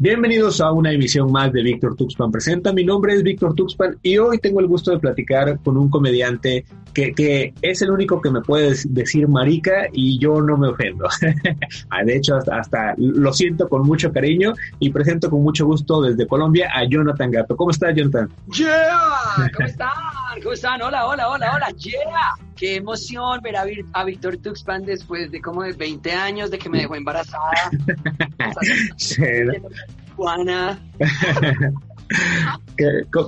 Bienvenidos a una emisión más de Víctor Tuxpan Presenta. Mi nombre es Víctor Tuxpan y hoy tengo el gusto de platicar con un comediante que, que es el único que me puede decir marica y yo no me ofendo. Ah, de hecho, hasta, hasta, lo siento con mucho cariño y presento con mucho gusto desde Colombia a Jonathan Gato. ¿Cómo estás, Jonathan? ¡Yeah! ¿Cómo están? ¿Cómo están? Hola, hola, hola, hola. ¡Yeah! Qué emoción ver a, a Víctor Tuxpan después de como de 20 años de que me dejó embarazada. Juana.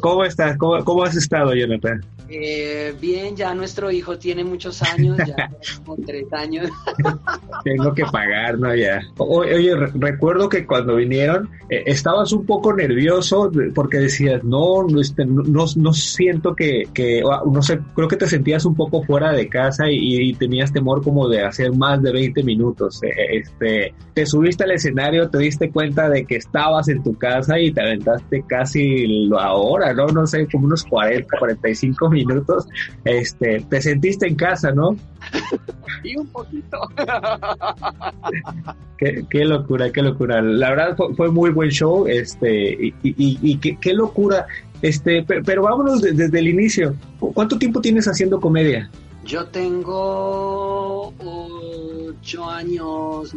¿Cómo estás? ¿Cómo, ¿Cómo, has estado, Jonathan? Eh, bien, ya nuestro hijo tiene muchos años, ya como tres años. Tengo que pagar, ¿no? Ya. Oye, recuerdo que cuando vinieron eh, estabas un poco nervioso porque decías, no, no, este, no, no siento que, que, no sé, creo que te sentías un poco fuera de casa y, y tenías temor como de hacer más de 20 minutos. Eh, este, te subiste al escenario, te diste cuenta de que estabas en tu casa y te aventaste casi la hora, ¿no? No sé, como unos 40, 45 minutos minutos, este, te sentiste en casa, ¿no? y un poquito. qué, locura, qué locura. La verdad fue, muy buen show, este, y, y, qué, locura. Este, pero, vámonos desde el inicio. ¿Cuánto tiempo tienes haciendo comedia? Yo tengo ocho años,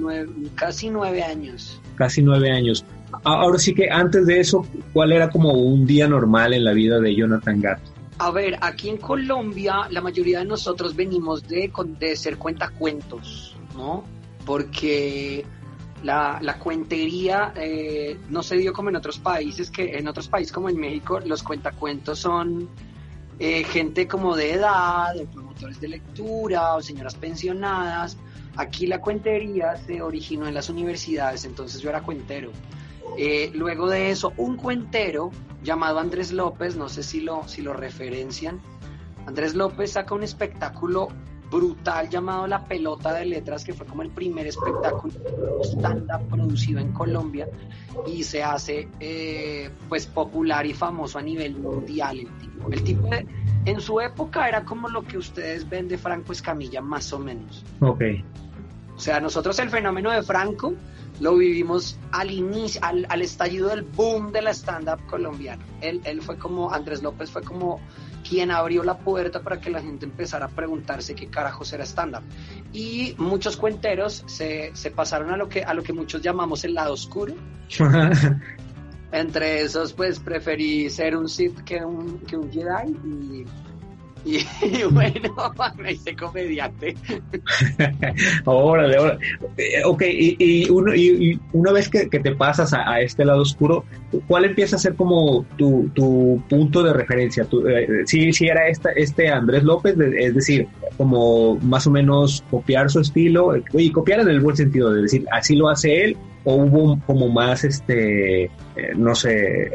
casi nueve años. Casi nueve años. Ahora sí que antes de eso, ¿cuál era como un día normal en la vida de Jonathan Gato? A ver, aquí en Colombia la mayoría de nosotros venimos de, de ser cuentacuentos, ¿no? Porque la, la cuentería eh, no se dio como en otros países, que en otros países como en México los cuentacuentos son eh, gente como de edad, o promotores de lectura, o señoras pensionadas. Aquí la cuentería se originó en las universidades, entonces yo era cuentero. Eh, luego de eso, un cuentero llamado Andrés López, no sé si lo, si lo referencian. Andrés López saca un espectáculo brutal llamado La Pelota de Letras, que fue como el primer espectáculo stand-up producido en Colombia y se hace eh, pues popular y famoso a nivel mundial el tipo. El tipo en su época era como lo que ustedes ven de Franco Escamilla, más o menos. Ok. O sea, nosotros el fenómeno de Franco lo vivimos al inicio, al, estallido del boom de la stand-up colombiana. Él, él fue como, Andrés López fue como quien abrió la puerta para que la gente empezara a preguntarse qué carajos era stand-up. Y muchos cuenteros se, se, pasaron a lo, que, a lo que muchos llamamos el lado oscuro. Entre esos, pues preferí ser un Sith que un, que un Jedi y y, bueno, me hice comediante. órale, órale. Eh, ok, y, uno, y, una vez que, te pasas a, este lado oscuro, ¿cuál empieza a ser como tu, tu punto de referencia? Tu, eh, si, era esta, este Andrés López, es decir, como más o menos copiar su estilo, y copiar en el buen sentido, de decir, así lo hace él, o hubo como más, este, eh, no sé,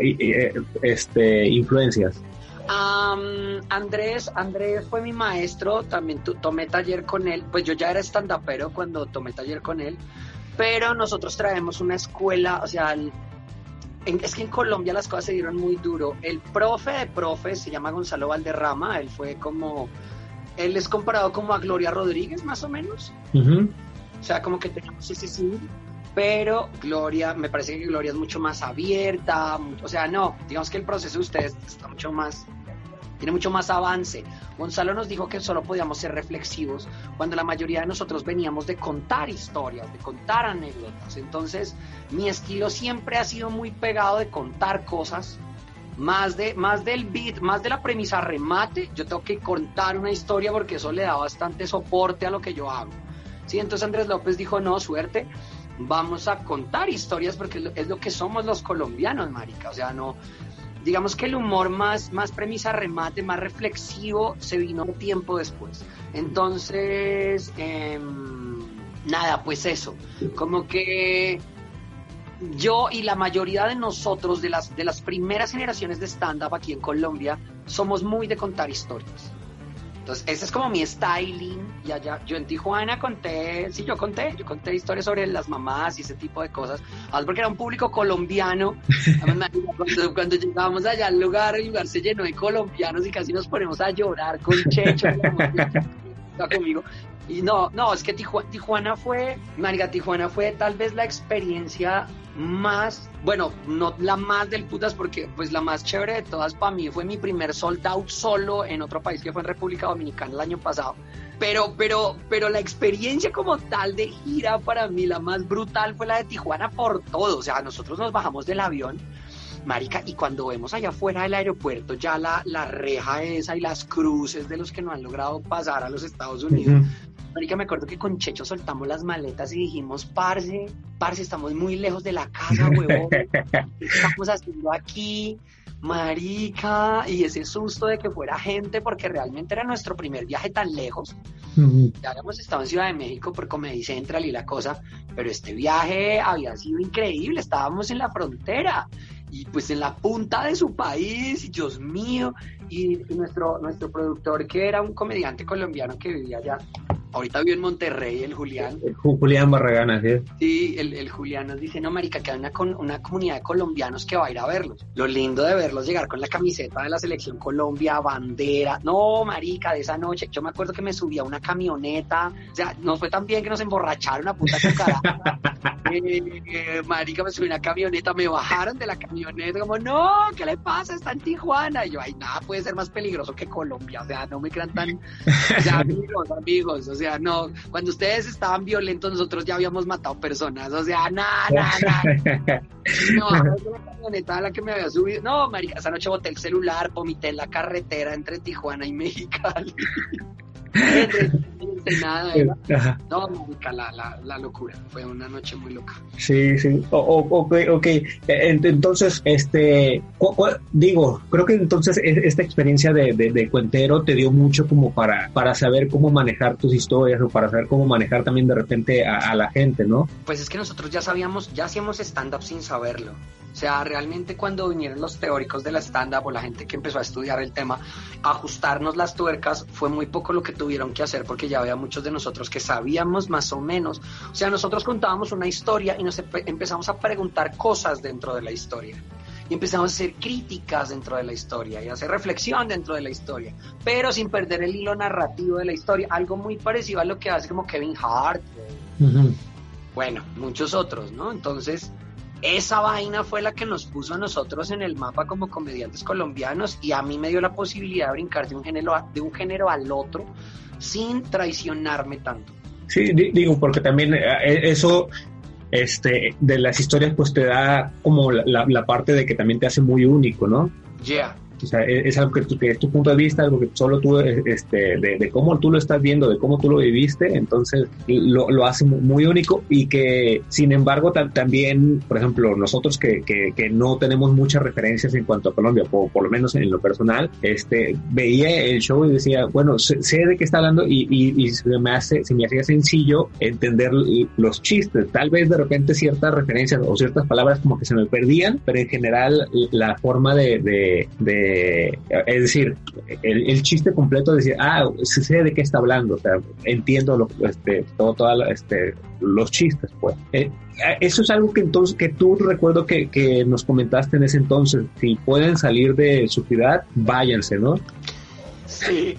este, influencias? Andrés, Andrés fue mi maestro, también tomé taller con él, pues yo ya era stand-upero cuando tomé taller con él, pero nosotros traemos una escuela, o sea, es que en Colombia las cosas se dieron muy duro. El profe de profe se llama Gonzalo Valderrama, él fue como, él es comparado como a Gloria Rodríguez más o menos. O sea, como que tenemos ese sí, pero Gloria, me parece que Gloria es mucho más abierta, o sea, no, digamos que el proceso de ustedes está mucho más tiene mucho más avance. Gonzalo nos dijo que solo podíamos ser reflexivos cuando la mayoría de nosotros veníamos de contar historias, de contar anécdotas. Entonces, mi estilo siempre ha sido muy pegado de contar cosas, más, de, más del beat, más de la premisa remate. Yo tengo que contar una historia porque eso le da bastante soporte a lo que yo hago. ¿Sí? Entonces Andrés López dijo, no, suerte, vamos a contar historias porque es lo que somos los colombianos, marica. O sea, no, digamos que el humor más, más premisa remate, más reflexivo, se vino tiempo después. Entonces, em, nada, pues eso, como que yo y la mayoría de nosotros, de las, de las primeras generaciones de stand-up aquí en Colombia, somos muy de contar historias. Entonces, ese es como mi styling. Y allá, yo en Tijuana conté, sí, yo conté, yo conté historias sobre las mamás y ese tipo de cosas. Además, porque era un público colombiano. cuando, cuando llegábamos allá al lugar, el lugar se llenó de colombianos y casi nos ponemos a llorar con Checho. conmigo. Y no, no, es que Tijuana, fue, Marica, Tijuana fue tal vez la experiencia más, bueno, no la más del putas, porque pues la más chévere de todas para mí fue mi primer sold out solo en otro país que fue en República Dominicana el año pasado. Pero, pero, pero la experiencia como tal de gira para mí, la más brutal fue la de Tijuana por todo. O sea, nosotros nos bajamos del avión Marica, y cuando vemos allá afuera del aeropuerto ya la, la reja esa y las cruces de los que no han logrado pasar a los Estados Unidos, Marica, me acuerdo que con Checho soltamos las maletas y dijimos, parce, parce, estamos muy lejos de la casa, huevón, ¿qué estamos haciendo aquí? Marica, y ese susto de que fuera gente, porque realmente era nuestro primer viaje tan lejos. Ya habíamos estado en Ciudad de México por Comedy Central y la cosa, pero este viaje había sido increíble, estábamos en la frontera y pues en la punta de su país, Dios mío, y, nuestro, nuestro productor que era un comediante colombiano que vivía allá, ahorita vive en Monterrey, el Julián. El Julián Barragán, ¿sí? Sí, el, el, Julián nos dice, no, marica, que hay una, una comunidad de colombianos que va a ir a verlos. Lo lindo de verlos llegar con la camiseta de la selección Colombia, bandera. No, marica, de esa noche, yo me acuerdo que me subía a una camioneta, o sea, no fue tan bien que nos emborracharon a puta cara. eh, marica, me subí a una camioneta, me bajaron de la camioneta, como, no, ¿qué le pasa? Está en Tijuana. Y yo, ay, nada puede ser más peligroso que Colombia, o sea, no me crean tan, o sea, amigos, amigos, o sea, no, cuando ustedes estaban violentos, nosotros ya habíamos matado personas, o sea, nada, nada. No, la camioneta a la que me había subido, no, marica, esa noche boté el celular, vomité en la carretera entre Tijuana y Mexicali. nada, no, la, la, la, locura, fue una noche muy loca. Sí, sí, ok, ok, e, entonces, este, digo, creo que entonces e, esta experiencia de, de, cuentero te dio mucho como para, para saber cómo manejar tus historias o para saber cómo manejar también de repente a, a la gente, ¿no? Pues es que nosotros ya sabíamos, ya hacíamos stand-up sin saberlo. O sea, realmente cuando vinieron los teóricos de la stand-up o la gente que empezó a estudiar el tema, ajustarnos las tuercas fue muy poco lo que tuvieron que hacer porque ya había muchos de nosotros que sabíamos más o menos. O sea, nosotros contábamos una historia y nos empezamos a preguntar cosas dentro de la historia. Y empezamos a hacer críticas dentro de la historia y a hacer reflexión dentro de la historia, pero sin perder el hilo narrativo de la historia. Algo muy parecido a lo que hace como Kevin Hart. Bueno, muchos otros, ¿no? Entonces, esa vaina fue la que nos puso a nosotros en el mapa como comediantes colombianos y a mí me dio la posibilidad de brincar de un género, de un género al otro sin traicionarme tanto. Sí, digo, porque también eh, eso este, de las historias pues te da como la, la parte de que también te hace muy único, ¿no? Yeah. O sea, es, algo que, que, es tu punto de vista, algo que solo tú, este, de, cómo tú lo estás viendo, de cómo tú lo viviste, entonces lo, lo hace muy único y que, sin embargo, también, por ejemplo, nosotros que, que, que, no tenemos muchas referencias en cuanto a Colombia, o por lo menos en lo personal, este, veía el show y decía, bueno, sé, de qué está hablando y, y, y, se, me hace, se me hacía sencillo entender los chistes. Tal vez de repente ciertas referencias o ciertas palabras como que se me perdían, pero en general la forma de, de, de es decir, el, chiste completo de decir, ah, sé de qué está hablando, o sea, entiendo lo, este, todo, este, los chistes, pues. Eh, eso es algo que entonces, que tú recuerdo que, que nos comentaste en ese entonces, si pueden salir de su ciudad, váyanse, ¿no? Sí,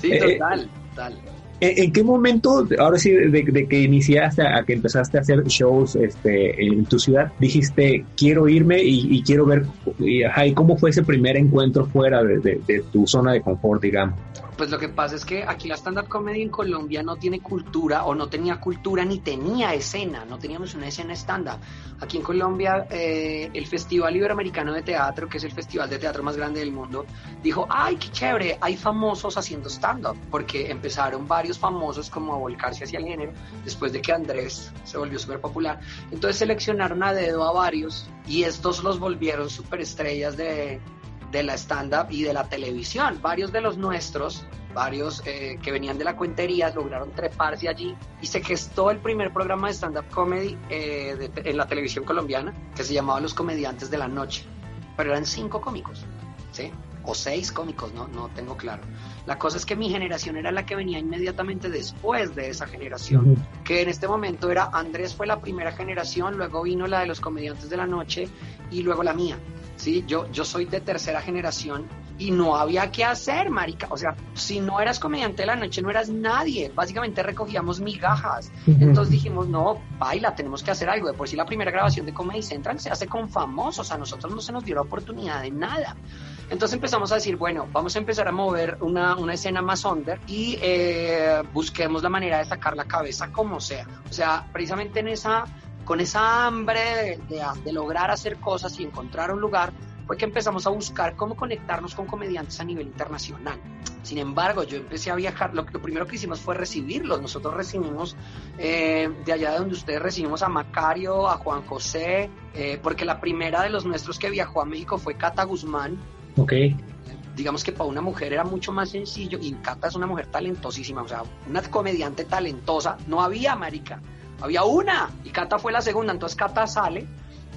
sí, eh, total, total. ¿En qué momento, ahora sí, de, que iniciaste a, que empezaste a hacer shows este, en tu ciudad, dijiste, quiero irme y, quiero ver, y, cómo fue ese primer encuentro fuera de, tu zona de confort, digamos? Pues lo que pasa es que aquí la stand-up comedy en Colombia no tiene cultura o no tenía cultura ni tenía escena, no teníamos una escena stand-up. Aquí en Colombia eh, el Festival Iberoamericano de Teatro, que es el festival de teatro más grande del mundo, dijo, ay, qué chévere, hay famosos haciendo stand-up, porque empezaron varios famosos como a volcarse hacia el género después de que Andrés se volvió súper popular. Entonces seleccionaron a dedo a varios y estos los volvieron superestrellas de de la stand-up y de la televisión. Varios de los nuestros varios eh, que venían de la cuentería lograron treparse allí y se gestó el primer programa de stand-up comedy eh, en la televisión colombiana que se llamaba Los Comediantes de la Noche, pero eran cinco cómicos, ¿sí? O seis cómicos, no, no tengo claro. La cosa es que mi generación era la que venía inmediatamente después de esa generación, que en este momento era Andrés fue la primera generación, luego vino la de los comediantes de la noche y luego la mía. Sí, yo, yo soy de tercera generación y no había qué hacer, marica. O sea, si no eras comediante de la noche, no eras nadie. Básicamente recogíamos migajas. Entonces dijimos, no, baila, tenemos que hacer algo. De por sí la primera grabación de Comedy Central se hace con famosos. A nosotros no se nos dio la oportunidad de nada. Entonces empezamos a decir, bueno, vamos a empezar a mover una, una escena más under y eh, busquemos la manera de sacar la cabeza como sea. O sea, precisamente en esa, con esa hambre de, de lograr hacer cosas y encontrar un lugar, fue que empezamos a buscar cómo conectarnos con comediantes a nivel internacional. Sin embargo, yo empecé a viajar, lo, lo primero que hicimos fue recibirlos. Nosotros recibimos eh, de allá de donde ustedes recibimos a Macario, a Juan José, eh, porque la primera de los nuestros que viajó a México fue Cata Guzmán. Ok. Digamos que para una mujer era mucho más sencillo y Cata es una mujer talentosísima, o sea, una comediante talentosa. No había, marica, había una y Cata fue la segunda, entonces Cata sale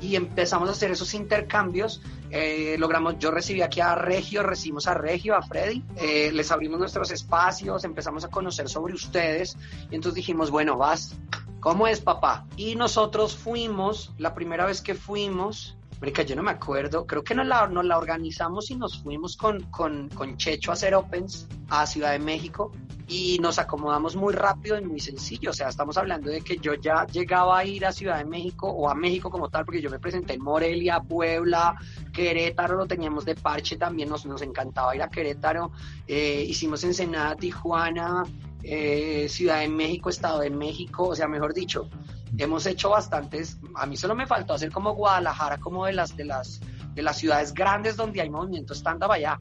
y empezamos a hacer esos intercambios. Eh, logramos, yo recibí aquí a Regio, recibimos a Regio, a Freddy, eh, les abrimos nuestros espacios, empezamos a conocer sobre ustedes y entonces dijimos, bueno, vas, ¿cómo es papá? Y nosotros fuimos, la primera vez que fuimos, Marica, yo no me acuerdo, creo que nos la, organizamos y nos fuimos con, con, con Checho a hacer Opens a Ciudad de México y nos acomodamos muy rápido y muy sencillo. O sea, estamos hablando de que yo ya llegaba a ir a Ciudad de México o a México como tal, porque yo me presenté en Morelia, Puebla, Querétaro, lo teníamos de parche también, nos, nos encantaba ir a Querétaro. Eh, hicimos Ensenada, Tijuana, eh, Ciudad de México, Estado de México, o sea, mejor dicho, hemos hecho bastantes. A mí solo me faltó hacer como Guadalajara, como de las, de las, de las ciudades grandes donde hay movimiento stand-up allá.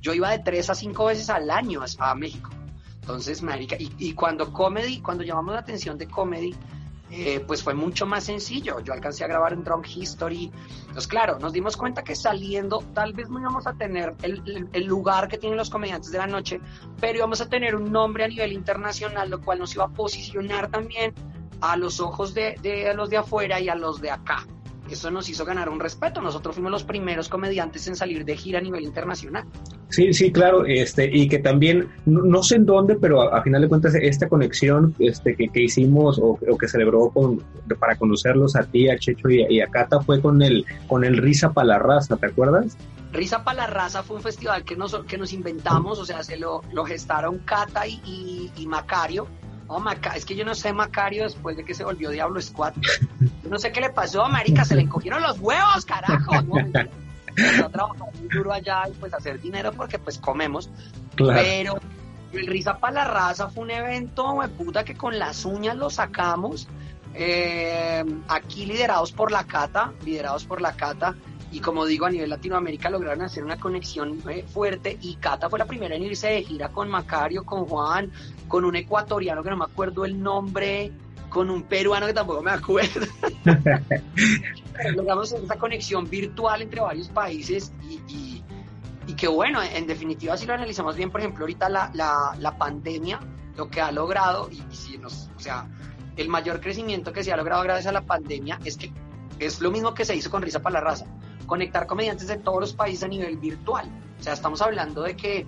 Yo iba de tres a cinco veces al año a, México. Entonces, marica, y, cuando comedy, cuando llamamos la atención de comedy, eh, pues fue mucho más sencillo. Yo alcancé a grabar en Drunk History. Entonces, claro, nos dimos cuenta que saliendo, tal vez no íbamos a tener el, lugar que tienen los comediantes de la noche, pero íbamos a tener un nombre a nivel internacional, lo cual nos iba a posicionar también a los ojos de los de afuera y a los de acá eso nos hizo ganar un respeto. Nosotros fuimos los primeros comediantes en salir de gira a nivel internacional. Sí, sí, claro, este, y que también, no, no sé en dónde, pero a, a, final de cuentas esta conexión este, que, que hicimos o, o, que celebró con, para conocerlos a ti, a Checho y a, y a Cata fue con el, con el Risa para la Raza, ¿te acuerdas? Risa para la Raza fue un festival que nos, que nos inventamos, o sea, se lo, lo gestaron Cata y, y, y Macario Oh, Maca es que yo no sé Macario después de que se volvió Diablo Squad. Yo no sé qué le pasó, marica, se le encogieron los huevos, carajo. ¿no? Está trabajando muy duro allá y pues hacer dinero porque pues comemos. Claro. Pero el Risa para la Raza fue un evento, de puta, que con las uñas lo sacamos. Eh, aquí liderados por la Cata, liderados por la Cata, y como digo, a nivel Latinoamérica lograron hacer una conexión eh, fuerte y Cata fue la primera en irse de gira con Macario, con Juan, con un ecuatoriano que no me acuerdo el nombre, con un peruano que tampoco me acuerdo. Logramos esa conexión virtual entre varios países y, y, y, que bueno, en definitiva si lo analizamos bien, por ejemplo, ahorita la, la, la pandemia, lo que ha logrado, y, y si nos, o sea, el mayor crecimiento que se ha logrado gracias a la pandemia es que es lo mismo que se hizo con Risa para la Raza, conectar comediantes de todos los países a nivel virtual. O sea, estamos hablando de que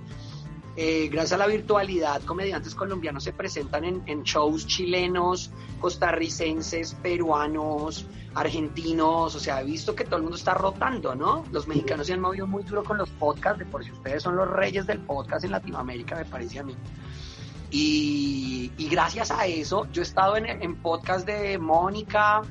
eh, gracias a la virtualidad, comediantes colombianos se presentan en, shows chilenos, costarricenses, peruanos, argentinos, o sea, he visto que todo el mundo está rotando, ¿no? Los mexicanos se han movido muy duro con los podcasts, de por si ustedes son los reyes del podcast en Latinoamérica, me parece a mí. Y, y gracias a eso, yo he estado en, en podcast de Mónica,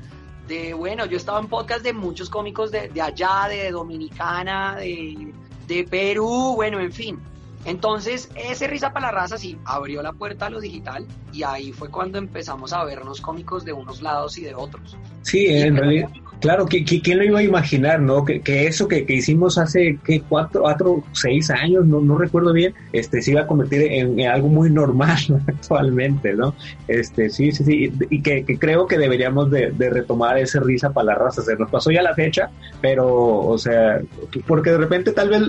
de, bueno, yo he estado en podcast de muchos cómicos de, de allá, de Dominicana, de, de Perú, bueno, en fin. Entonces, ese Risa para la Raza sí abrió la puerta a lo digital y ahí fue cuando empezamos a vernos cómicos de unos lados y de otros. Sí, en realidad. Claro, ¿quién lo iba a imaginar, no? Que, eso que, hicimos hace, ¿qué? Cuatro, cuatro, seis años, no, no recuerdo bien, este, se iba a convertir en, algo muy normal actualmente, ¿no? Este, sí, sí, sí, y que, creo que deberíamos de, retomar ese risa para la raza. Se nos pasó ya la fecha, pero, o sea, porque de repente tal vez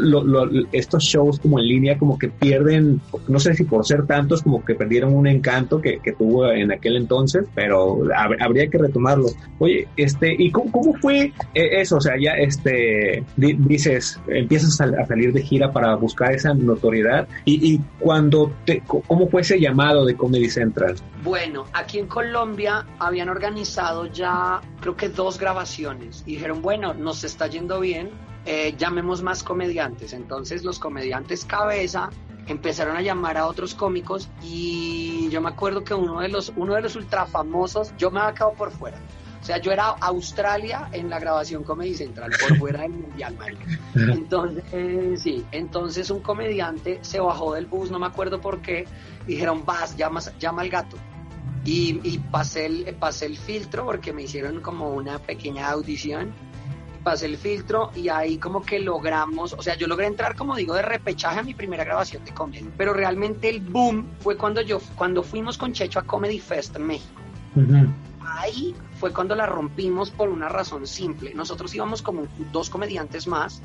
estos shows como en línea como que pierden, no sé si por ser tantos, como que perdieron un encanto que, tuvo en aquel entonces, pero habría que retomarlo. Oye, este, ¿y cómo ¿Cómo fue eh, eso? O sea, ya este, dices, empiezas a, salir de gira para buscar esa notoriedad y, cuando te, ¿cómo fue ese llamado de Comedy Central? Bueno, aquí en Colombia habían organizado ya creo que dos grabaciones y dijeron, bueno, nos está yendo bien, eh, llamemos más comediantes. Entonces los comediantes cabeza empezaron a llamar a otros cómicos y yo me acuerdo que uno de los, uno de los ultra famosos, yo me había quedado por fuera. O sea, yo era Australia en la grabación Comedy Central, por fuera del Mundial, Entonces, sí, entonces un comediante se bajó del bus, no me acuerdo por qué, dijeron, vas, llama, llama al gato. Y, pasé, el, pasé el filtro porque me hicieron como una pequeña audición. Pasé el filtro y ahí como que logramos, o sea, yo logré entrar, como digo, de repechaje a mi primera grabación de comedia, pero realmente el boom fue cuando yo, cuando fuimos con Checho a Comedy Fest México ahí fue cuando la rompimos por una razón simple. Nosotros íbamos como dos comediantes más.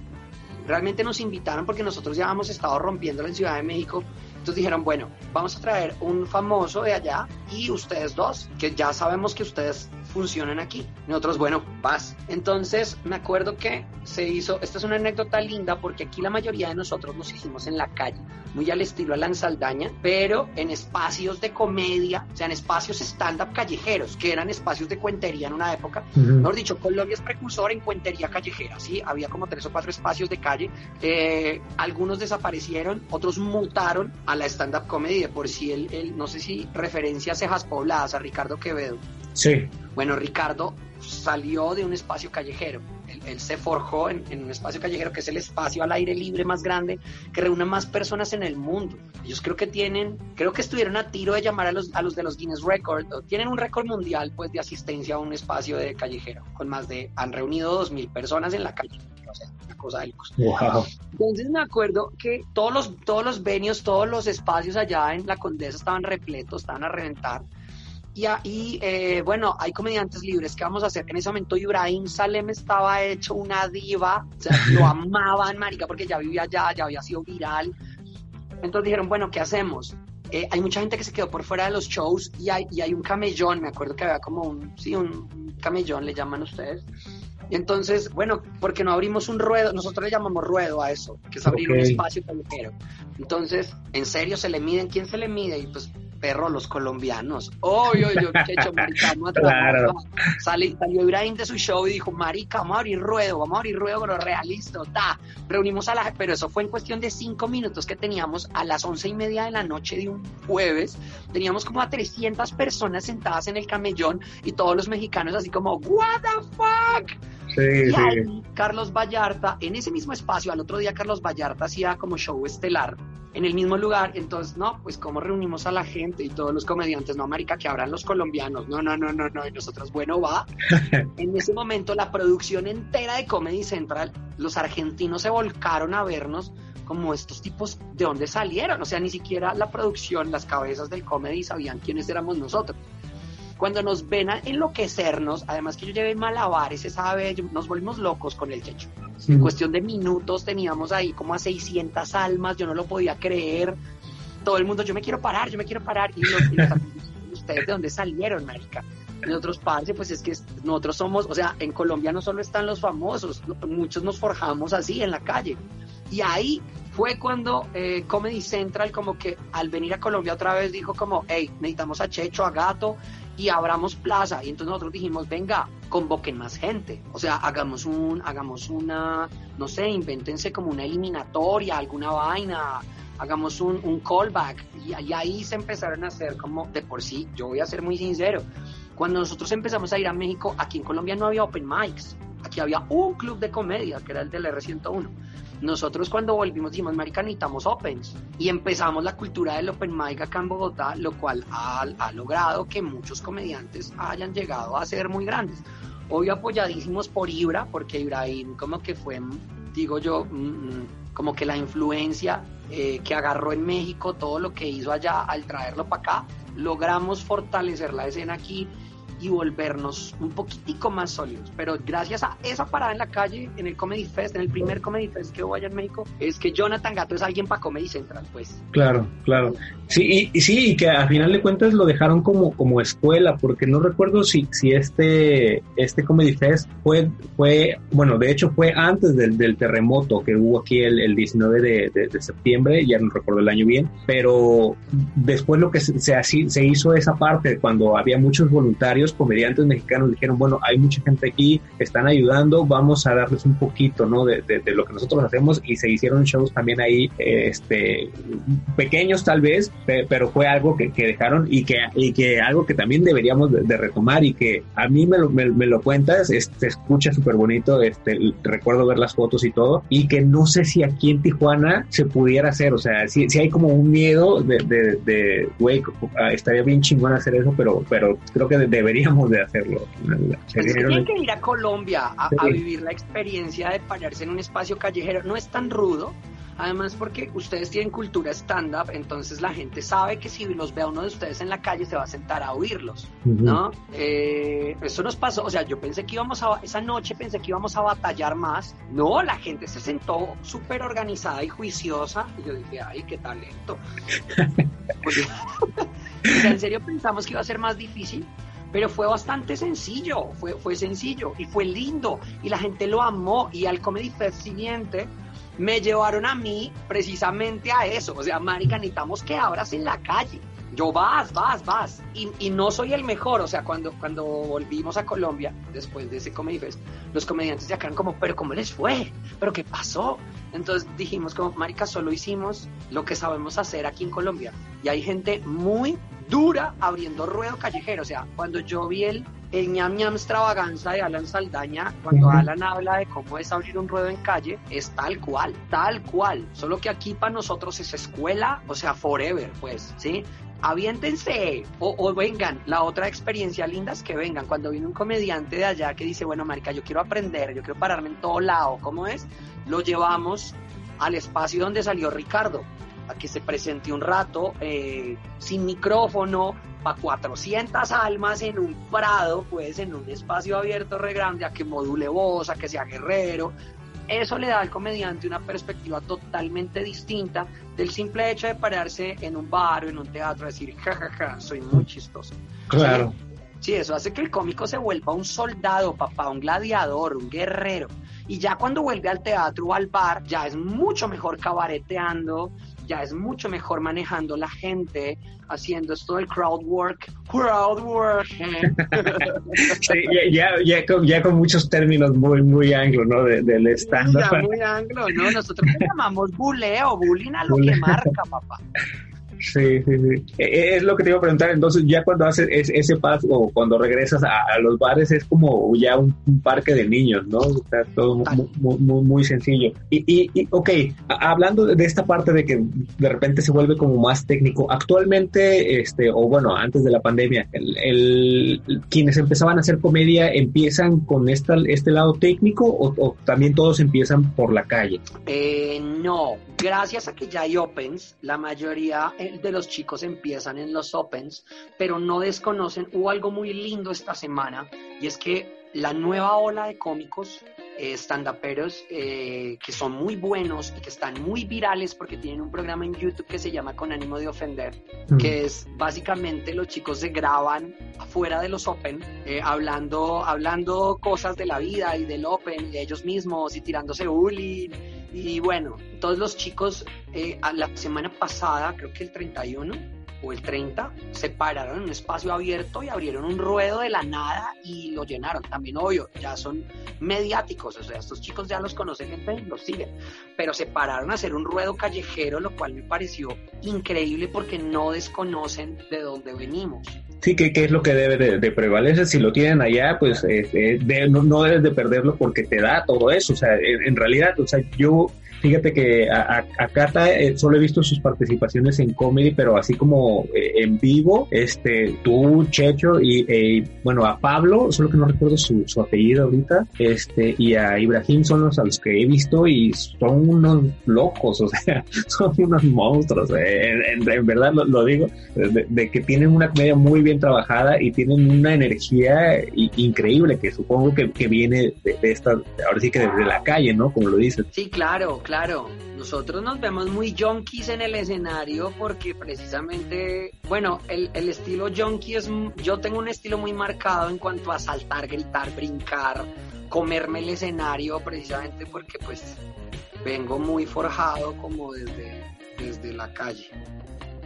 Realmente nos invitaron porque nosotros ya habíamos estado rompiendo en Ciudad de México. Entonces dijeron, bueno, vamos a traer un famoso de allá y ustedes dos, que ya sabemos que ustedes funcionan aquí. Nosotros, bueno, vas. Entonces me acuerdo que se hizo, esta es una anécdota linda porque aquí la mayoría de nosotros nos hicimos en la calle, muy al estilo Alan Saldaña, pero en espacios de comedia, o sea, en espacios stand-up callejeros, que eran espacios de cuentería en una época. Mejor dicho, Colombia es precursor en cuentería callejera, ¿sí? Había como tres o cuatro espacios de calle, eh, algunos desaparecieron, otros mutaron a la stand-up comedy, de por si sí él, no sé si referencia a cejas pobladas, a Ricardo Quevedo. Sí. Bueno, Ricardo salió de un espacio callejero. Él, se forjó en, un espacio callejero que es el espacio al aire libre más grande que reúne más personas en el mundo. Ellos creo que tienen, creo que estuvieron a tiro de llamar a los, a los de los Guinness Records, tienen un récord mundial pues de asistencia a un espacio de callejero, con más de, han reunido dos mil personas en la calle. O sea, una cosa de locos. Entonces me acuerdo que todos los, todos los venios, todos los espacios allá en la Condesa estaban repletos, estaban a reventar. Y, ahí, eh, bueno, hay comediantes libres. ¿Qué vamos a hacer? En ese momento Ibrahim Salem estaba hecho una diva, o sea, lo amaban, marica, porque ya vivía allá, ya había sido viral. Entonces dijeron, bueno, ¿qué hacemos? Eh, hay mucha gente que se quedó por fuera de los shows y hay, y hay un camellón, me acuerdo que había como un, sí, un camellón, le llaman ustedes. Y entonces, bueno, porque no abrimos un ruedo, nosotros le llamamos ruedo a eso, que es abrir un espacio callejero. Entonces, en serio, se le miden, ¿quién se le mide? Y pues perro los colombianos. Obvio, yo, hecho, marica, vamos a claro. Salió, Ibrahim de su show y dijo, marica, vamos a abrir ruedo, vamos a abrir ruedo con los realistas, ta. Reunimos a la, pero eso fue en cuestión de cinco minutos que teníamos a las once y media de la noche de un jueves. Teníamos como a 300 personas sentadas en el camellón y todos los mexicanos así como, what the fuck. Sí, y ahí, Carlos Vallarta, en ese mismo espacio, al otro día Carlos Vallarta hacía como show estelar en el mismo lugar. Entonces, no, pues cómo reunimos a la gente y todos los comediantes, no, América, que abran los colombianos. No, no, no, no, no. Y nosotros, bueno, va. en ese momento, la producción entera de Comedy Central, los argentinos se volcaron a vernos como estos tipos de dónde salieron. O sea, ni siquiera la producción, las cabezas del comedy sabían quiénes éramos nosotros. Cuando nos ven a enloquecernos, además que yo llevé malabares esa vez, nos volvimos locos con el techo. En cuestión de minutos teníamos ahí como a 600 almas, yo no lo podía creer. Todo el mundo, yo me quiero parar, yo me quiero parar. Y, los, ustedes de dónde salieron, marica. Nosotros, parce, pues es que nosotros somos, o sea, en Colombia no solo están los famosos, muchos nos forjamos así en la calle. Y ahí fue cuando eh, Comedy Central como que al venir a Colombia otra vez dijo como, hey, necesitamos a Checho, a Gato, y abramos plaza. Y entonces nosotros dijimos, venga, convoquen más gente. O sea, hagamos un, hagamos una, no sé, invéntense como una eliminatoria, alguna vaina, hagamos un, un callback. Y, y, ahí se empezaron a hacer como de por sí, yo voy a ser muy sincero. Cuando nosotros empezamos a ir a México, aquí en Colombia no había open mics. Aquí había un club de comedia, que era el del R101 nosotros cuando volvimos dijimos, marica, necesitamos opens. Y empezamos la cultura del open mic acá en Bogotá, lo cual ha, ha logrado que muchos comediantes hayan llegado a ser muy grandes. Hoy apoyadísimos por Ibra, porque Ibrahim como que fue, digo yo, mm, mm, como que la influencia eh, que agarró en México, todo lo que hizo allá al traerlo para acá, logramos fortalecer la escena aquí y volvernos un poquitico más sólidos. Pero gracias a esa parada en la calle, en el Comedy Fest, en el primer Comedy Fest que hubo allá en México, es que Jonathan Gato es alguien para Comedy Central, pues. Claro, claro. Sí, y, sí, y que a final de cuentas lo dejaron como, como escuela, porque no recuerdo si, si este, este Comedy Fest fue, fue, bueno, de hecho fue antes del, del terremoto que hubo aquí el, el 19 de, de, septiembre, ya no recuerdo el año bien, pero después lo que se, se, se hizo esa parte, cuando había muchos voluntarios, comediantes mexicanos dijeron, bueno, hay mucha gente aquí, están ayudando, vamos a darles un poquito, ¿no? De, de, lo que nosotros hacemos y se hicieron shows también ahí, este, pequeños tal vez, pero fue algo que, que dejaron y que, y que algo que también deberíamos de, retomar y que a mí me lo, me, lo cuentas, se escucha súper bonito, este, recuerdo ver las fotos y todo, y que no sé si aquí en Tijuana se pudiera hacer, o sea, si, si hay como un miedo de, de, güey, estaría bien chingón hacer eso, pero, pero creo que debería de hacerlo. tienen que ir a Colombia a, vivir la experiencia de pararse en un espacio callejero. No es tan rudo, Además, porque ustedes tienen cultura stand-up, entonces la gente sabe que si los ve a uno de ustedes en la calle se va a sentar a oírlos, ¿no? Eh, eso nos pasó, o sea, yo pensé que íbamos a, esa noche pensé que íbamos a batallar más. No, la gente se sentó súper organizada y juiciosa. Y yo dije, ay, qué talento. en serio pensamos que iba a ser más difícil pero fue bastante sencillo, fue, fue sencillo y fue lindo y la gente lo amó y al Comedy Fest siguiente me llevaron a mí precisamente a eso, o sea, marica, necesitamos que abras en la calle. Yo vas, vas, vas. Y, y, no soy el mejor. O sea, cuando, cuando volvimos a Colombia, después de ese Comedy Fest, los comediantes ya quedaron como, pero ¿cómo les fue? ¿Pero qué pasó? Entonces dijimos como, marica, solo hicimos lo que sabemos hacer aquí en Colombia. Y hay gente muy dura abriendo ruedo callejero. O sea, cuando yo vi el, el ñam ñam extravaganza de Alan Saldaña, cuando Alan habla de cómo es abrir un ruedo en calle, es tal cual, tal cual. Solo que aquí para nosotros es escuela, o sea, forever, pues, ¿sí? aviéntense o, o, vengan. La otra experiencia linda es que vengan. Cuando viene un comediante de allá que dice, bueno, marica, yo quiero aprender, yo quiero pararme en todo lado, ¿cómo es? Lo llevamos al espacio donde salió Ricardo a que se presente un rato eh, sin micrófono, para 400 almas en un prado, pues en un espacio abierto re grande, a que module voz, a que sea guerrero. Eso le da al comediante una perspectiva totalmente distinta del simple hecho de pararse en un bar o en un teatro y decir, jajaja, soy muy chistoso. Claro. Sí, eso hace que el cómico se vuelva un soldado, papá, un gladiador, un guerrero. Y ya cuando vuelve al teatro o al bar, ya es mucho mejor cabareteando, ya es mucho mejor manejando la gente, haciendo esto del crowd work, crowd work. sí, ya, ya, con, ya, con, muchos términos muy, muy anglo, ¿no? De, del stand muy anglo, ¿no? Nosotros le llamamos buleo, bullying a lo que marca, papá. Sí, sí, sí. E, e, es lo que te iba a preguntar. Entonces, ya cuando haces ese paso o cuando regresas a, los bares, es como ya un, parque de niños, ¿no? O sea, todo muy, muy, muy, sencillo. Y, y, ok, hablando de esta parte de que de repente se vuelve como más técnico, actualmente, este, o bueno, antes de la pandemia, el, quienes empezaban a hacer comedia empiezan con esta, este lado técnico o, o también todos empiezan por la calle? Eh, no, gracias a que ya hay opens, la mayoría eh, de los chicos empiezan en los opens, pero no desconocen, hubo algo muy lindo esta semana, y es que la nueva ola de cómicos eh, stand-uperos eh, que son muy buenos y que están muy virales porque tienen un programa en YouTube que se llama Con ánimo de ofender, mm. que es básicamente los chicos se graban afuera de los Open hablando, hablando cosas de la vida y del Open y de ellos mismos y tirándose bullying y bueno, todos los chicos eh, la semana pasada, creo que el 31 o el 30, se pararon en un espacio abierto y abrieron un ruedo de la nada y lo llenaron. También, obvio, ya son mediáticos, o sea, estos chicos ya los conocen gente y los siguen, pero se pararon a hacer un ruedo callejero, lo cual me pareció increíble porque no desconocen de dónde venimos. Sí, ¿qué, es lo que debe de, prevalecer? Si lo tienen allá, pues eh, eh, no, debes de perderlo porque te da todo eso. O sea, en, realidad, o sea, yo Fíjate que a, a, Cata eh, solo he visto sus participaciones en comedy, pero así como eh, en vivo, este, tú, Checho, y eh, bueno, a Pablo, solo que no recuerdo su, su, apellido ahorita, este, y a Ibrahim son los a los que he visto y son unos locos, o sea, son unos monstruos, en, en, verdad lo, digo, de, que tienen una comedia muy bien trabajada y tienen una energía increíble que supongo que, que viene de, de esta, ahora sí que desde la calle, ¿no? Como lo dices. Sí, claro, claro. Nosotros nos vemos muy junkies en el escenario porque precisamente, bueno, el, el estilo junkie es, yo tengo un estilo muy marcado en cuanto a saltar, gritar, brincar, comerme el escenario precisamente porque pues vengo muy forjado como desde, desde la calle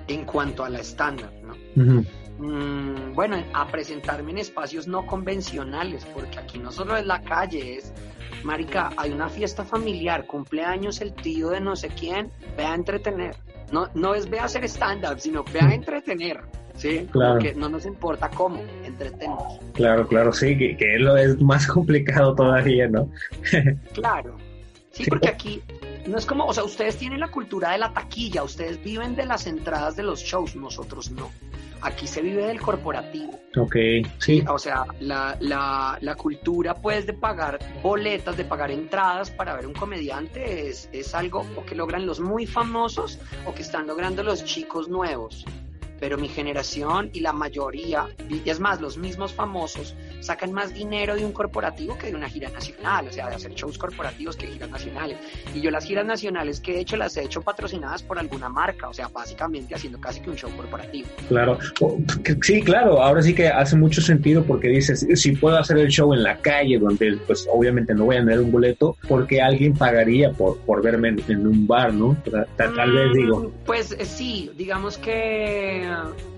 en cuanto a la estándar, ¿no? Mm, bueno, a presentarme en espacios no convencionales, porque aquí no solo es la calle, es Marica, hay una fiesta familiar, cumpleaños el tío de no sé quién, ve a entretener. No, no es ve a hacer stand-up, sino ve a entretener. Sí, claro. que no nos importa cómo, entretenemos. Claro, claro, sí, que, que lo es más complicado todavía, ¿no? claro. Sí, porque aquí no es como, o sea, ustedes tienen la cultura de la taquilla, ustedes viven de las entradas de los shows, nosotros no. Aquí se vive del corporativo. Ok, sí. O sea, la, la, la cultura, pues, de pagar boletas, de pagar entradas para ver un comediante es, es algo o que logran los muy famosos o que están logrando los chicos nuevos pero mi generación y la mayoría, y es más, los mismos famosos, sacan más dinero de un corporativo que de una gira nacional, o sea, de hacer shows corporativos que giras nacionales. Y yo las giras nacionales que he hecho las he hecho patrocinadas por alguna marca, o sea, básicamente haciendo casi que un show corporativo. Claro, sí, claro, ahora sí que hace mucho sentido porque dices, si puedo hacer el show en la calle, donde pues obviamente no voy a tener un boleto, porque alguien pagaría por, por verme en, un bar, ¿no? Tal, vez digo. Mm, pues eh, sí, digamos que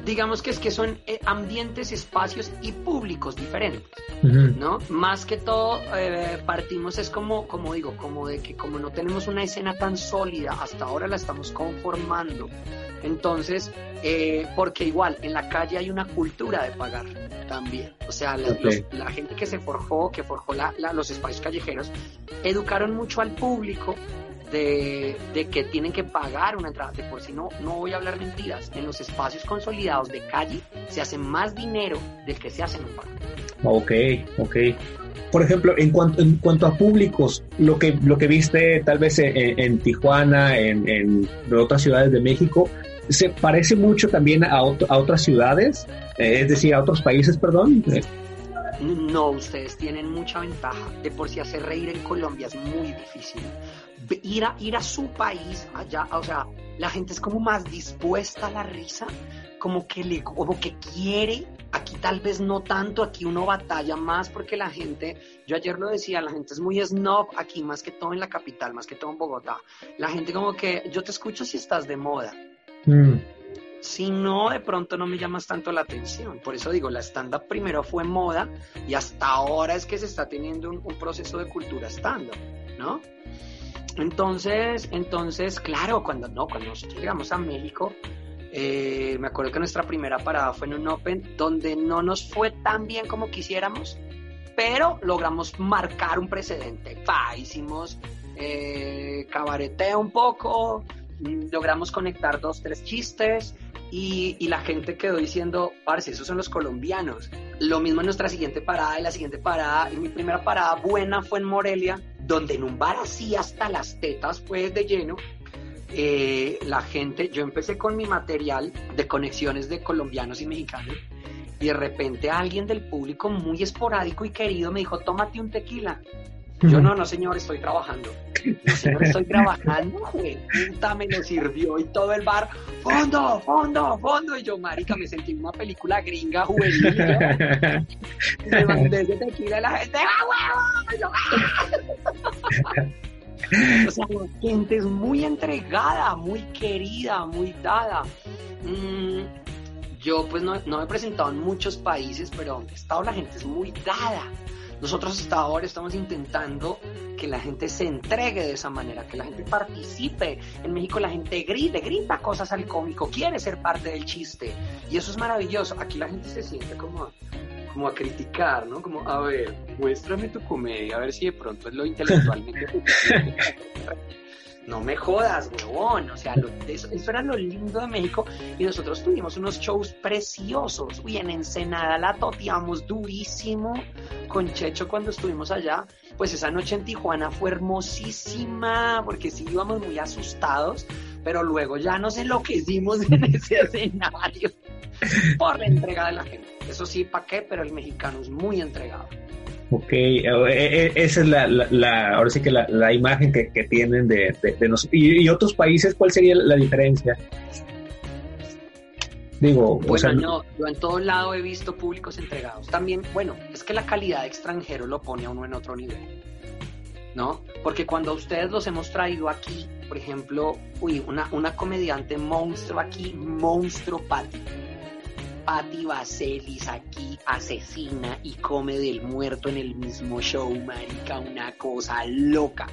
digamos que es que son eh, ambientes, espacios y públicos diferentes, ¿no? Más que todo eh, partimos es como, como digo, como de que como no tenemos una escena tan sólida, hasta ahora la estamos conformando. Entonces, eh, porque igual en la calle hay una cultura de pagar también. O sea, la, gente que se forjó, que forjó los espacios callejeros, educaron mucho al público de, que tienen que pagar una entrada. De por si no, no voy a hablar mentiras. En los espacios consolidados de calle se hace más dinero del que se hace en un bar. Ok, ok. Por ejemplo, en cuanto, en cuanto a públicos, lo que, lo que viste tal vez en, Tijuana, en, en, otras ciudades de México, ¿se parece mucho también a, a otras ciudades? Eh, es decir, a otros países, perdón. No, ustedes tienen mucha ventaja. De por si hacer reír en Colombia es muy difícil ir a, ir a su país allá, o sea, la gente es como más dispuesta a la risa, como que le, como que quiere, aquí tal vez no tanto, aquí uno batalla más porque la gente, yo ayer lo decía, la gente es muy snob aquí, más que todo en la capital, más que todo en Bogotá. La gente como que, yo te escucho si estás de moda. Mm. Si no, de pronto no me llamas tanto la atención. Por eso digo, la stand-up primero fue moda y hasta ahora es que se está teniendo un, un proceso de cultura stand-up, ¿no? Entonces, entonces, claro, cuando no, cuando nosotros llegamos a México, eh, me acuerdo que nuestra primera parada fue en un Open donde no nos fue tan bien como quisiéramos, pero logramos marcar un precedente. hicimos eh, cabareteo un poco, logramos conectar dos, tres chistes y, y la gente quedó diciendo, parce, esos son los colombianos. Lo mismo en nuestra siguiente parada y la siguiente parada. Y mi primera parada buena fue en Morelia donde en un bar así hasta las tetas, pues de lleno, eh, la gente, yo empecé con mi material de conexiones de colombianos y mexicanos, y de repente alguien del público muy esporádico y querido me dijo, tómate un tequila. Yo no, no señor, estoy trabajando. Señor, estoy trabajando, güey. Puta, me lo sirvió y todo el bar, fondo, fondo, fondo. Y yo, marica, me sentí en una película gringa juvenil. Me mandé ese tequila y la gente, ¡ah, huevo! Ah". O sea, la gente es muy entregada, muy querida, muy dada. Mm, yo pues no, no me he presentado en muchos países, pero donde he estado la gente es muy dada. Nosotros hasta ahora estamos intentando que la gente se entregue de esa manera, que la gente participe. En México la gente grite, grita cosas al cómico, quiere ser parte del chiste. Y eso es maravilloso. Aquí la gente se siente como, como a criticar, ¿no? Como, a ver, muéstrame tu comedia, a ver si de pronto es lo intelectualmente No me jodas, huevón. O sea, eso, era lo lindo de México. Y nosotros tuvimos unos shows preciosos. Uy, en Ensenada la toteamos durísimo con Checho cuando estuvimos allá. Pues esa noche en Tijuana fue hermosísima, porque sí íbamos muy asustados, pero luego ya nos enloquecimos en ese escenario por la entrega de la gente. Eso sí, ¿para qué? Pero el mexicano es muy entregado. Ok, eh, eh, esa es la, ahora sí que la, imagen que, tienen de, de, nosotros. Y, otros países cuál sería la diferencia? Digo, bueno, yo en todo lado he visto públicos entregados. También, bueno, es que la calidad de extranjero lo pone a uno en otro nivel, ¿no? Porque cuando ustedes los hemos traído aquí, por ejemplo, uy, una, una comediante monstruo aquí, monstruo Patty Patti Vaselis aquí asesina y come del muerto en el mismo show, marica, una cosa loca.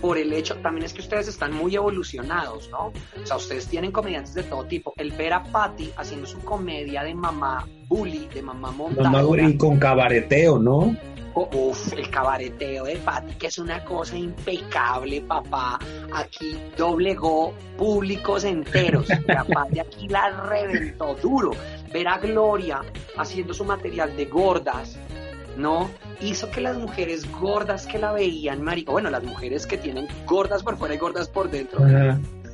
Por el hecho, también es que ustedes están muy evolucionados, ¿no? O sea, ustedes tienen comediantes de todo tipo. El ver a Patty haciendo su comedia de mamá bully, de mamá montada. y con cabareteo, ¿no? Uf, el cabareteo de Patti, que es una cosa impecable, papá. Aquí doblegó públicos enteros. La Patti aquí la reventó duro. Ver a Gloria haciendo su material de gordas, ¿no? Hizo que las mujeres gordas que la veían, marico, bueno, las mujeres que tienen gordas por fuera y gordas por dentro,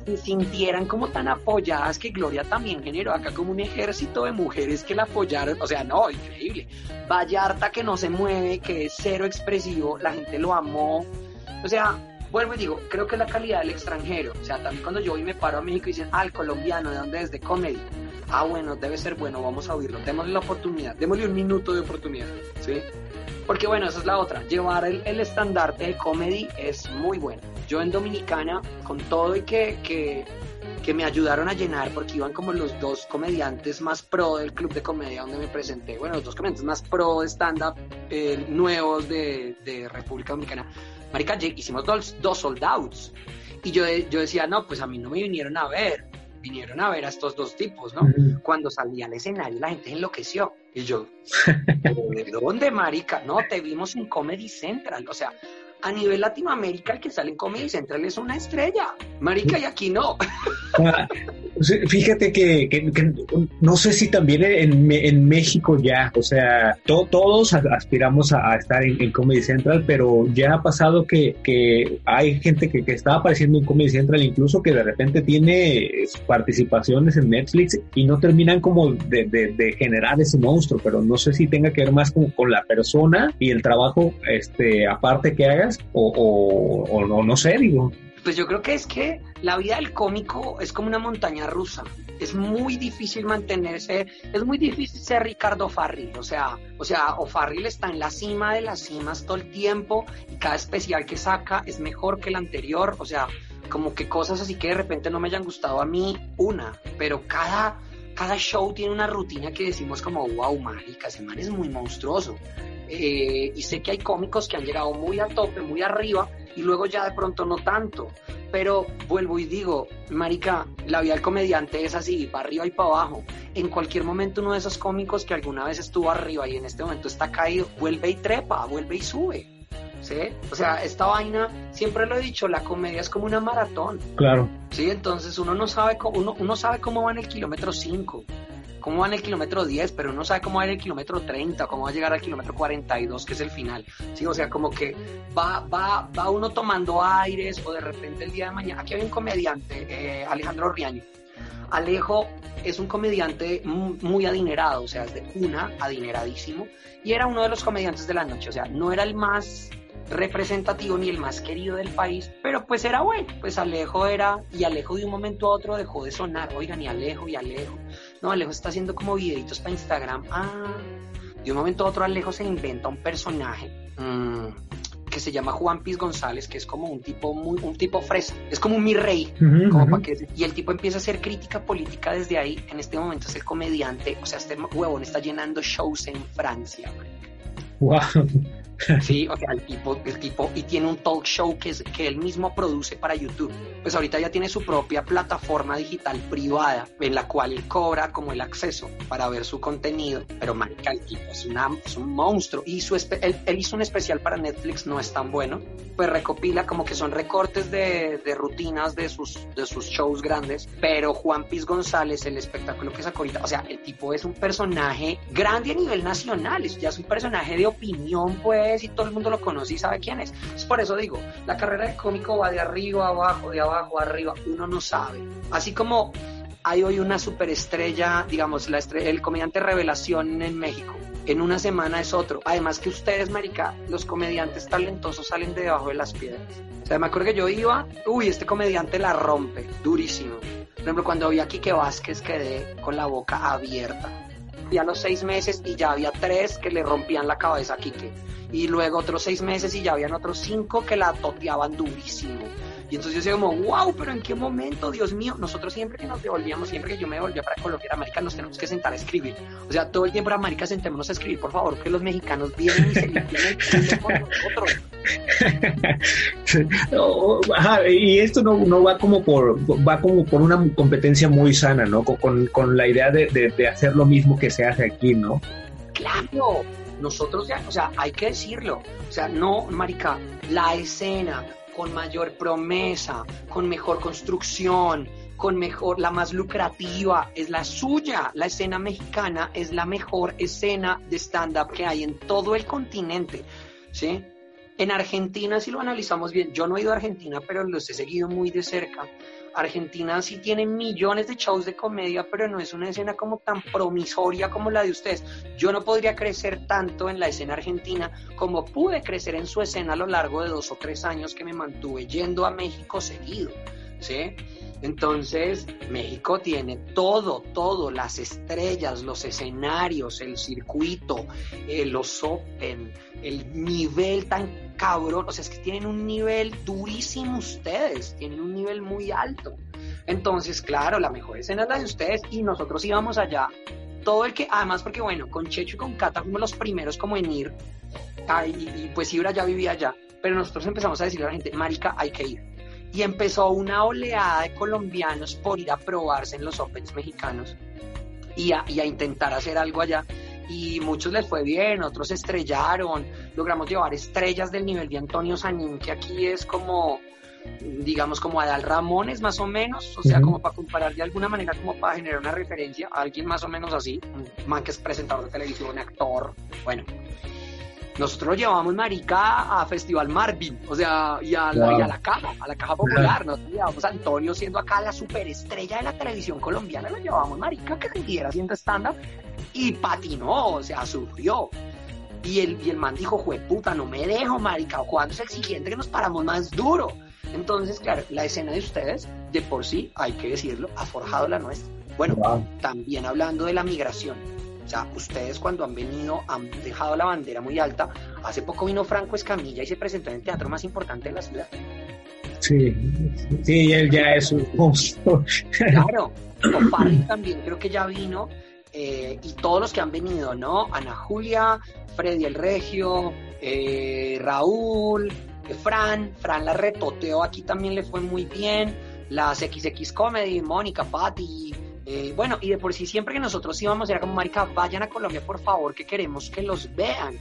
se sintieran como tan apoyadas que Gloria también generó acá como un ejército de mujeres que la apoyaron, o sea, no, increíble. Vallarta que no se mueve, que es cero expresivo, la gente lo amó, o sea, vuelvo y digo, creo que la calidad del extranjero, o sea, también cuando yo hoy me paro a México y dicen, ah, el colombiano, ¿de dónde es? De comedy. Ah, bueno, debe ser bueno, vamos a oírlo, démosle la oportunidad, démosle un minuto de oportunidad, ¿sí? Porque bueno, esa es la otra, llevar el, el estandarte de comedy es muy bueno yo en Dominicana, con todo y que, que, me ayudaron a llenar, porque iban como los dos comediantes más pro del club de comedia donde me presenté, bueno, los dos comediantes más pro de stand-up eh, nuevos de, de, República Dominicana. Marica, hicimos dos, dos sold. Y yo, yo decía, no, pues a mí no me vinieron a ver, vinieron a ver a estos dos tipos, ¿no? Cuando salí al escenario la gente enloqueció. Y yo, ¿de dónde, marica? No, te vimos en Comedy Central. O sea, a nivel Latinoamérica el que sale en Comedy Central es una estrella. Marica, y aquí no. Ah, fíjate que, no sé si también en, México ya, o sea, todos aspiramos a, estar en, Comedy Central, pero ya ha pasado que, hay gente que, está apareciendo en Comedy Central, incluso que de repente tiene participaciones en Netflix y no terminan como de, generar ese monstruo, pero no sé si tenga que ver más con, con la persona y el trabajo este, aparte que hagas o, no sé, digo. Pues yo creo que es que la vida del cómico es como una montaña rusa. Es muy difícil mantenerse, es muy difícil ser Ricardo Farril. O sea, o sea, o Farril está en la cima de las cimas todo el tiempo y cada especial que saca es mejor que el anterior. O sea, como que cosas así que de repente no me hayan gustado a mí, una, pero cada, cada show tiene una rutina que decimos como, wow, mágica, ese man es muy monstruoso. Eh, y sé que hay cómicos que han llegado muy al tope, muy arriba, y luego ya de pronto no tanto. Pero vuelvo y digo, Marica, la vida del comediante es así, para arriba y para abajo. En cualquier momento uno de esos cómicos que alguna vez estuvo arriba y en este momento está caído, vuelve y trepa, vuelve y sube. O sea, esta vaina, siempre lo he dicho, la comedia es como una maratón. Claro. Sí, entonces uno no sabe cómo, uno, uno sabe cómo va en el kilómetro 5 cómo va en el kilómetro 10, pero no sabe cómo va en el kilómetro 30, cómo va a llegar al kilómetro 42, que es el final. ¿sí? O sea, como que va, va, va uno tomando aires o de repente el día de mañana. Aquí hay un comediante, eh, Alejandro Riaño. Alejo es un comediante muy adinerado, o sea, es de cuna, adineradísimo, y era uno de los comediantes de la noche, o sea, no era el más representativo ni el más querido del país, pero pues era bueno, pues Alejo era, y Alejo de un momento a otro dejó de sonar, oigan, y Alejo, y Alejo, no, Alejo está haciendo como videitos para Instagram. Ah, de un momento a otro Alejo se inventa un personaje mm, que se llama Juan Piz González, que es como un tipo muy, un tipo fresa, es como un mi rey, y el tipo empieza a hacer crítica política desde ahí. En este momento es el comediante, o sea, este huevón está llenando shows en Francia. Wow. Sí, o sea, el tipo, el tipo, y tiene un talk show que, es, que él mismo produce para YouTube. Pues ahorita ya tiene su propia plataforma digital privada en la cual él cobra como el acceso para ver su contenido. Pero marica, el tipo es, un monstruo. Y su él, hizo un especial para Netflix, no es tan bueno. Pues recopila como que son recortes de, de rutinas de sus, de sus shows grandes. Pero Juan Piz González, el espectáculo que sacó ahorita, o sea, el tipo es un personaje grande a nivel nacional. Es, ya es un personaje de opinión, pues, y todo el mundo lo conoce y sabe quién es. Es por eso digo, la carrera de cómico va de arriba a abajo, de abajo a arriba, uno no sabe. Así como hay hoy una superestrella, digamos, la el comediante revelación en México. En una semana es otro. Además que ustedes, marica, los comediantes talentosos salen de debajo de las piedras. O sea, me acuerdo que yo iba, uy, este comediante la rompe, durísimo. Por ejemplo, cuando vi a Quique Vázquez quedé con la boca abierta. Los seis meses y ya había tres que le rompían la cabeza a Quique y luego otros seis meses y ya habían otros cinco que la toteaban durísimo. Y entonces yo decía como, wow, pero ¿en qué momento, Dios mío? Nosotros siempre que nos devolvíamos, siempre que yo me devolvía para Colombia, América, nos tenemos que sentar a escribir. O sea, todo el tiempo era, América, sentémonos a escribir, por favor, que los mexicanos vienen y se el con nosotros. y esto no, no, va como por va como por una competencia muy sana, ¿no? Con, con la idea de, de, de hacer lo mismo que se hace aquí, ¿no? Claro, nosotros ya, o sea, hay que decirlo, o sea, no, marica, la escena con mayor promesa, con mejor construcción, con mejor, la más lucrativa, es la suya. La escena mexicana es la mejor escena de stand-up que hay en todo el continente, ¿sí? En Argentina, si lo analizamos bien, yo no he ido a Argentina, pero los he seguido muy de cerca. Argentina sí tiene millones de shows de comedia, pero no es una escena como tan promisoria como la de ustedes. Yo no podría crecer tanto en la escena argentina como pude crecer en su escena a lo largo de dos o tres años que me mantuve yendo a México seguido, ¿sí? Entonces, México tiene todo, todo, las estrellas, los escenarios, el circuito, los open, el nivel tan cabrón, o sea, es que tienen un nivel durísimo ustedes, tienen un nivel muy alto. Entonces, claro, la mejor escena es la de ustedes y nosotros íbamos allá. Todo el que, además porque bueno, con Checho y con Cata fuimos los primeros como en ir, y, y pues Ibra ya vivía allá, pero nosotros empezamos a decirle a la gente, Marica, hay que ir y empezó una oleada de colombianos por ir a probarse en los Opens mexicanos y a, intentar hacer algo allá. Y muchos les fue bien, otros estrellaron, logramos llevar estrellas del nivel de Antonio Sanín, que aquí es como, digamos, como Adal Ramones más o menos, o sea, como para comparar de alguna manera, como para generar una referencia a alguien más o menos así, un man que es presentador de televisión, actor, bueno. Nosotros lo llevamos, marica, a Festival Marvin, o sea, y a, la, caja, a la caja popular. Nosotros llevamos a Antonio siendo acá la superestrella de la televisión colombiana, lo llevamos, marica, que siguiera haciendo stand-up y patinó, o sea, sufrió. Y el, y el man dijo, puta, no me dejo, marica, cuando es exigente que nos paramos más duro. Entonces, claro, la escena de ustedes, de por sí, hay que decirlo, ha forjado la nuestra. Bueno, también hablando de la migración, sea, ustedes cuando han venido han dejado la bandera muy alta. Hace poco vino Franco Escamilla y se presentó en el teatro más importante de la ciudad. Sí, sí, él ya es un monstruo. Claro, Oparri también creo que ya vino. Eh, y todos los que han venido, ¿no? Ana Julia, Freddy el Regio, eh, Raúl, eh, Fran, Fran la retoteó aquí también le fue muy bien, las XX Comedy, Mónica, Patti, eh, bueno, y de por sí siempre que nosotros íbamos era como, marica, vayan a Colombia por favor, que queremos que los vean.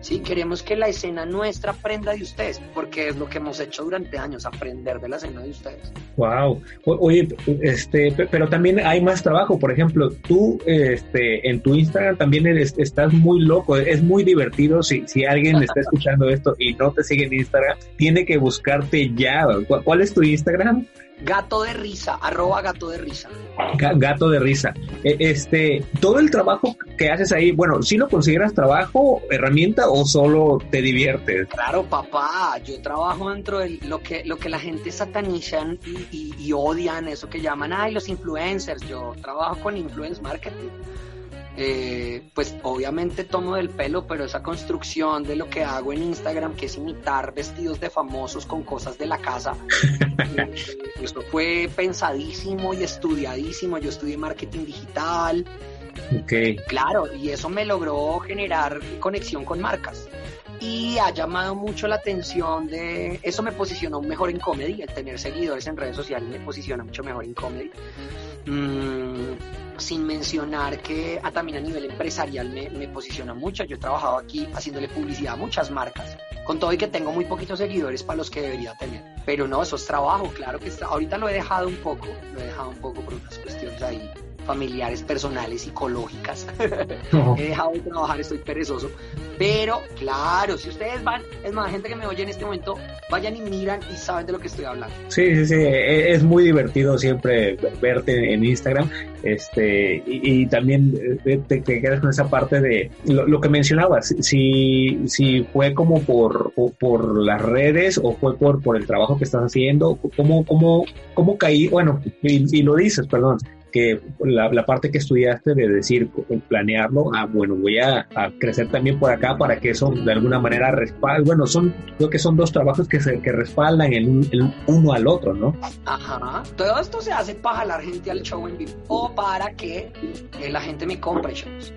Sí, queremos que la escena nuestra aprenda de ustedes, porque es lo que hemos hecho durante años, aprender de la escena de ustedes. Wow. oye, este, pero también hay más trabajo. Por ejemplo, tú, este, en tu Instagram también eres, estás muy loco. Es muy divertido. Si, si alguien está escuchando esto y no te sigue en Instagram, tiene que buscarte ya. ¿Cuál es tu Instagram? Gato de risa, arroba gato de risa. Gato de risa. E, este, todo el trabajo que haces ahí, bueno, ¿sí lo consideras trabajo, herramienta o solo te diviertes? Claro, papá, yo trabajo dentro de lo que, lo que la gente satanizan y, y odian, eso que llaman, ay, los influencers. Yo trabajo con influence marketing. Eh, pues obviamente tomo del pelo, pero esa construcción de lo que hago en Instagram, que es imitar vestidos de famosos con cosas de la casa, eh, esto fue pensadísimo y estudiadísimo. Yo estudié marketing digital. Okay. Claro, y eso me logró generar conexión con marcas. y ha llamado mucho la atención de eso me posicionó mejor en comedy, el tener seguidores en redes sociales me posiciona mucho mejor en comedy. Mm, sin mencionar que a, también a nivel empresarial me, me posiciona mucho. Yo he trabajado aquí haciéndole publicidad a muchas marcas, con todo y que tengo muy poquitos seguidores para los que debería tener. Pero no, eso es trabajo, claro que está. Ahorita lo he dejado un poco, lo he dejado un poco por unas cuestiones ahí familiares, personales, psicológicas. He dejado de trabajar, estoy perezoso. Pero claro, si ustedes van, es más, gente que me oye en este momento, vayan y miran y saben de lo que estoy hablando. Sí, sí, sí, e, es muy divertido siempre verte en Instagram este y, también eh, te, quedas con esa parte de lo, que mencionabas, si, si fue como por, por las redes o fue por, por el trabajo que estás haciendo, ¿cómo, cómo, cómo caí? Bueno, y lo dices, perdón, que la, la, parte que estudiaste de decir, planearlo, ah, bueno, voy a, crecer también por acá para que eso de alguna manera respalde, bueno, son, creo que son dos trabajos que se que respaldan el, uno al otro, ¿no? Ajá, todo esto se hace para jalar gente al show en vivo o para que la gente me compre shows.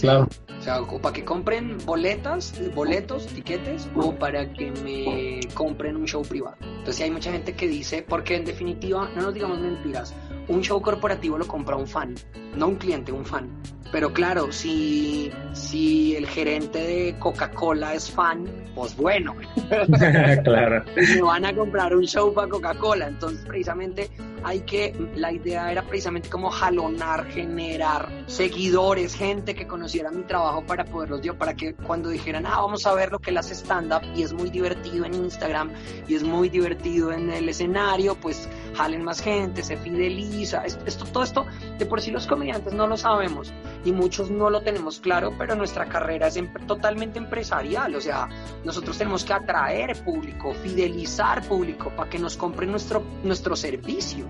Claro. O sea, o para que compren boletas, boletos, tiquetes, o para que me compren un show privado. Entonces hay mucha gente que dice, porque en definitiva, no nos digamos mentiras, un show corporativo lo compra un fan, no un cliente, un fan. Pero claro, si, si el gerente de Coca-Cola es fan, pues bueno. claro. Me van a comprar un show para Coca-Cola. Entonces, precisamente, hay que, la idea era precisamente como jalonar, generar seguidores, gente que conociera mi trabajo para poderlos dio, para que cuando dijeran, ah, vamos a ver lo que él hace stand-up y es muy divertido en Instagram y es muy divertido en el escenario, pues jalen más gente, se fideliza. Esto, todo esto, de por sí los comediantes no lo sabemos y muchos no lo tenemos claro, pero nuestra carrera es totalmente empresarial, o sea, nosotros tenemos que atraer público, fidelizar público para que nos compren nuestro, nuestro servicio.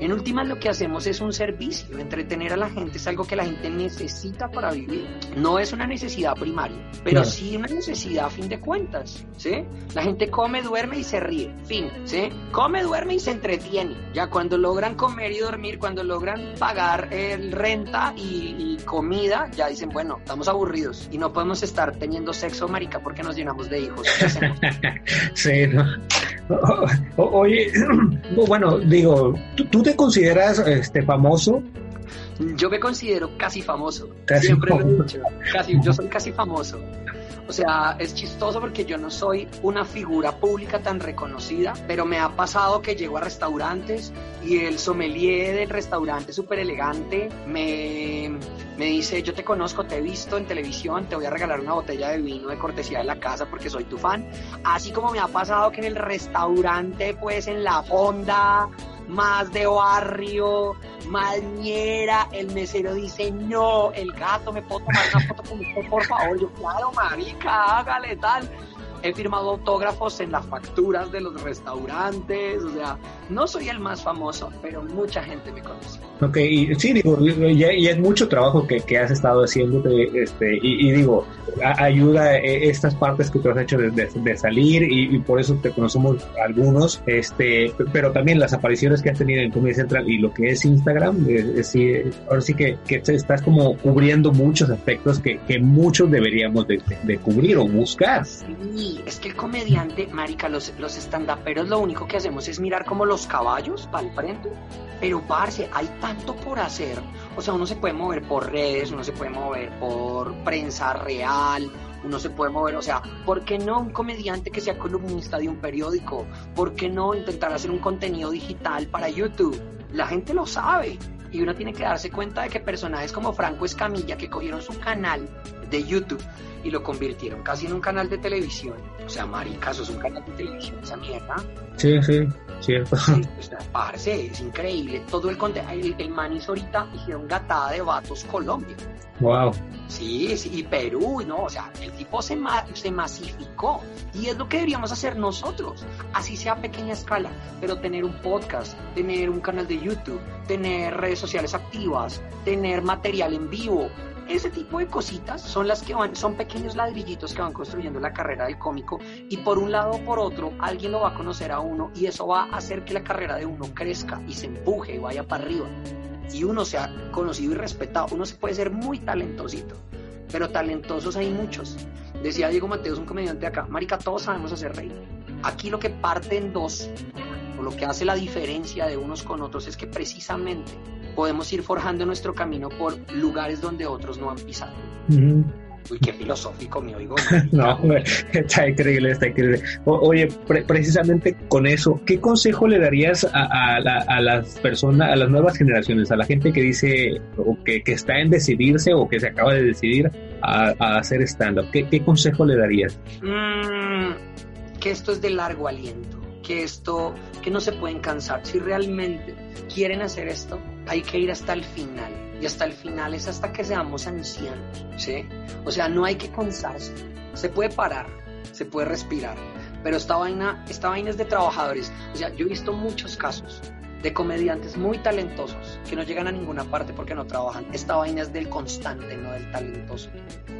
En últimas lo que hacemos es un servicio, entretener a la gente es algo que la gente necesita para vivir. No es una necesidad primaria, pero sí una necesidad a fin de cuentas, ¿sí? La gente come, duerme y se ríe, fin, ¿sí? Come, duerme y se entretiene. Ya cuando logran comer y dormir, cuando logran pagar el renta y, comida, ya dicen, bueno, estamos aburridos y no podemos estar teniendo sexo, marica, porque nos llenamos de hijos. sí, ¿no? Oye, bueno, digo, ¿tú, te consideras este famoso? Yo me considero casi famoso. Siempre lo he dicho. Casi, yo soy casi famoso. O sea, es chistoso porque yo no soy una figura pública tan reconocida, pero me ha pasado que llego a restaurantes y el sommelier del restaurante súper elegante me, me dice, yo te conozco, te he visto en televisión, te voy a regalar una botella de vino de cortesía de la casa porque soy tu fan. Así como me ha pasado que en el restaurante, pues en la fonda, más de barrio, Malñera, el mesero dice, no, el gato, ¿me puedo tomar una foto con usted, por favor? Yo, claro, marica, hágale tal he firmado autógrafos en las facturas de los restaurantes, o sea, no soy el más famoso, pero mucha gente me conoce. Ok, y, sí, digo, y, es mucho trabajo que, que has estado haciendo, este, y, digo, ayuda eh, estas partes que tú has hecho de, de, salir, y, por eso te conocemos algunos, este, pero también las apariciones que has tenido en Comedy Central y lo que es Instagram, sí, ahora sí que, que, estás como cubriendo muchos aspectos que, que muchos deberíamos de, de cubrir o buscar. Sí, es que el comediante, marica, los, los estandaperos lo único que hacemos es mirar como los caballos para el frente. Pero, parce, hay tanto por hacer. O sea, uno se puede mover por redes, uno se puede mover por prensa real, uno se puede mover, o sea, ¿por qué no un comediante que sea columnista de un periódico? ¿Por qué no intentar hacer un contenido digital para YouTube? La gente lo sabe y uno tiene que darse cuenta de que personajes como Franco Escamilla que cogieron su canal de YouTube y lo convirtieron casi en un canal de televisión. O sea, marica, eso es un canal de televisión, esa mierda. Sí, sí, cierto. Sí, pues, parce, es increíble. Todo el contenido, el, el man hizo ahorita, hicieron gatada de vatos Colombia. Wow. Sí, sí, y Perú, no, o sea, el tipo se, se masificó y es lo que deberíamos hacer nosotros, así sea a pequeña escala, pero tener un podcast, tener un canal de YouTube, tener redes sociales activas, tener material en vivo, ese tipo de cositas son las que van, son pequeños ladrillitos que van construyendo la carrera del cómico y por un lado o por otro alguien lo va a conocer a uno y eso va a hacer que la carrera de uno crezca y se empuje y vaya para arriba y uno sea conocido y respetado. Uno se puede ser muy talentosito, pero talentosos hay muchos. Decía Diego Mateos, un comediante acá, Marica, todos sabemos hacer reír. Aquí lo que parte en dos, o lo que hace la diferencia de unos con otros, es que precisamente podemos ir forjando nuestro camino por lugares donde otros no han pisado. Uy, qué filosófico me oigo. no, está increíble, está increíble. oye, precisamente con eso, ¿qué consejo le darías a, a, las personas, a las nuevas generaciones, a la gente que dice o que, que está en decidirse o que se acaba de decidir a, hacer stand-up? ¿Qué, ¿Qué, consejo le darías? Mm, que esto es de largo aliento, que esto, que no se pueden cansar. Si realmente quieren hacer esto, hay que ir hasta el final y hasta el final es hasta que seamos ancianos, ¿sí? O sea, no hay que cansarse, se puede parar, se puede respirar, pero esta vaina, esta vaina es de trabajadores, o sea, yo he visto muchos casos de comediantes muy talentosos que no llegan a ninguna parte porque no trabajan. Esta vaina es del constante, no del talentoso.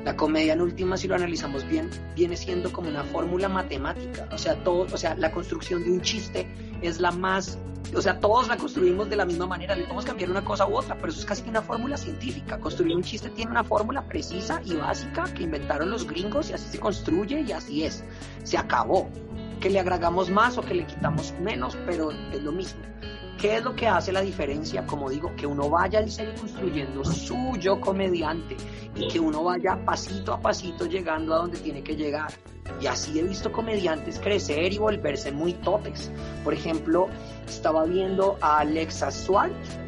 La comedia en última, si lo analizamos bien, viene siendo como una fórmula matemática. O sea, todo, o sea, la construcción de un chiste es la más o sea, todos la construimos de la misma manera, le podemos cambiar una cosa u otra, pero eso es casi una fórmula científica. Construir un chiste tiene una fórmula precisa y básica que inventaron los gringos y así se construye y así es. Se acabó. Que le agregamos más o que le quitamos menos, pero es lo mismo. ¿Qué es lo que hace la diferencia? Como digo, que uno vaya al ser construyendo su yo comediante y que uno vaya pasito a pasito llegando a donde tiene que llegar. Y así he visto comediantes crecer y volverse muy topes. Por ejemplo, estaba viendo a Alexa Suárez.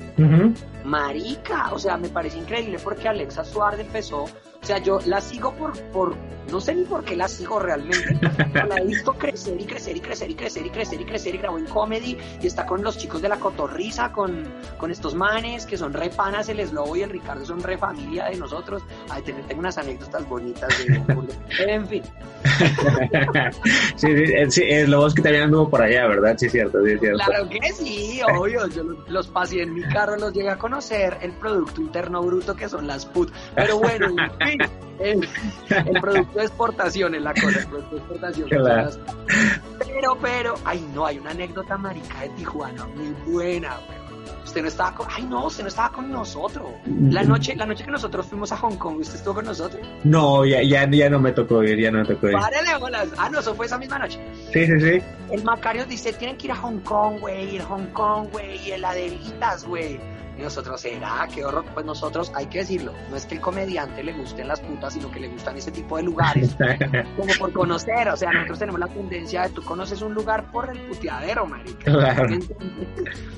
Marica, o sea, me parece increíble porque Alexa Suárez empezó, o sea, yo la sigo por, por no sé ni por qué la sigo realmente, pero la he visto crecer y crecer y crecer y crecer y crecer y crecer y grabó en comedy y está con los chicos de la cotorriza, con, con estos manes que son re panas, el Slobo y el Ricardo son re familia de nosotros. Ay, tengo unas anécdotas bonitas de En fin. sí, sí, es lo que también anduvo por allá, ¿verdad? Sí, cierto, sí, cierto. Claro que sí, obvio. Yo los, pasé en mi carro, los llegué a conocer el Producto Interno Bruto que son las put. Pero bueno, en fin, el, producto de exportación es la cosa, el producto de exportación. Pero, pero, ay no, hay una anécdota marica de Tijuana muy buena, Usted no estaba con, ay no, usted no estaba con nosotros. La noche, la noche que nosotros fuimos a Hong Kong, ¿usted estuvo con nosotros? No, ya, ya, ya no me tocó ir, ya no me tocó ir. Párele bolas. Ah, no, eso fue esa misma noche. Sí, sí, sí. El Macario dice, tienen que ir a Hong Kong, güey, ir a Hong Kong, güey, y heladeritas, güey. Y nosotros, ¿será? ¿Qué horror? Pues nosotros, hay que decirlo, no es que el comediante le gusten las putas, sino que le gustan ese tipo de lugares, como por conocer, o sea, nosotros tenemos la tendencia de tú conoces un lugar por el puteadero, marica.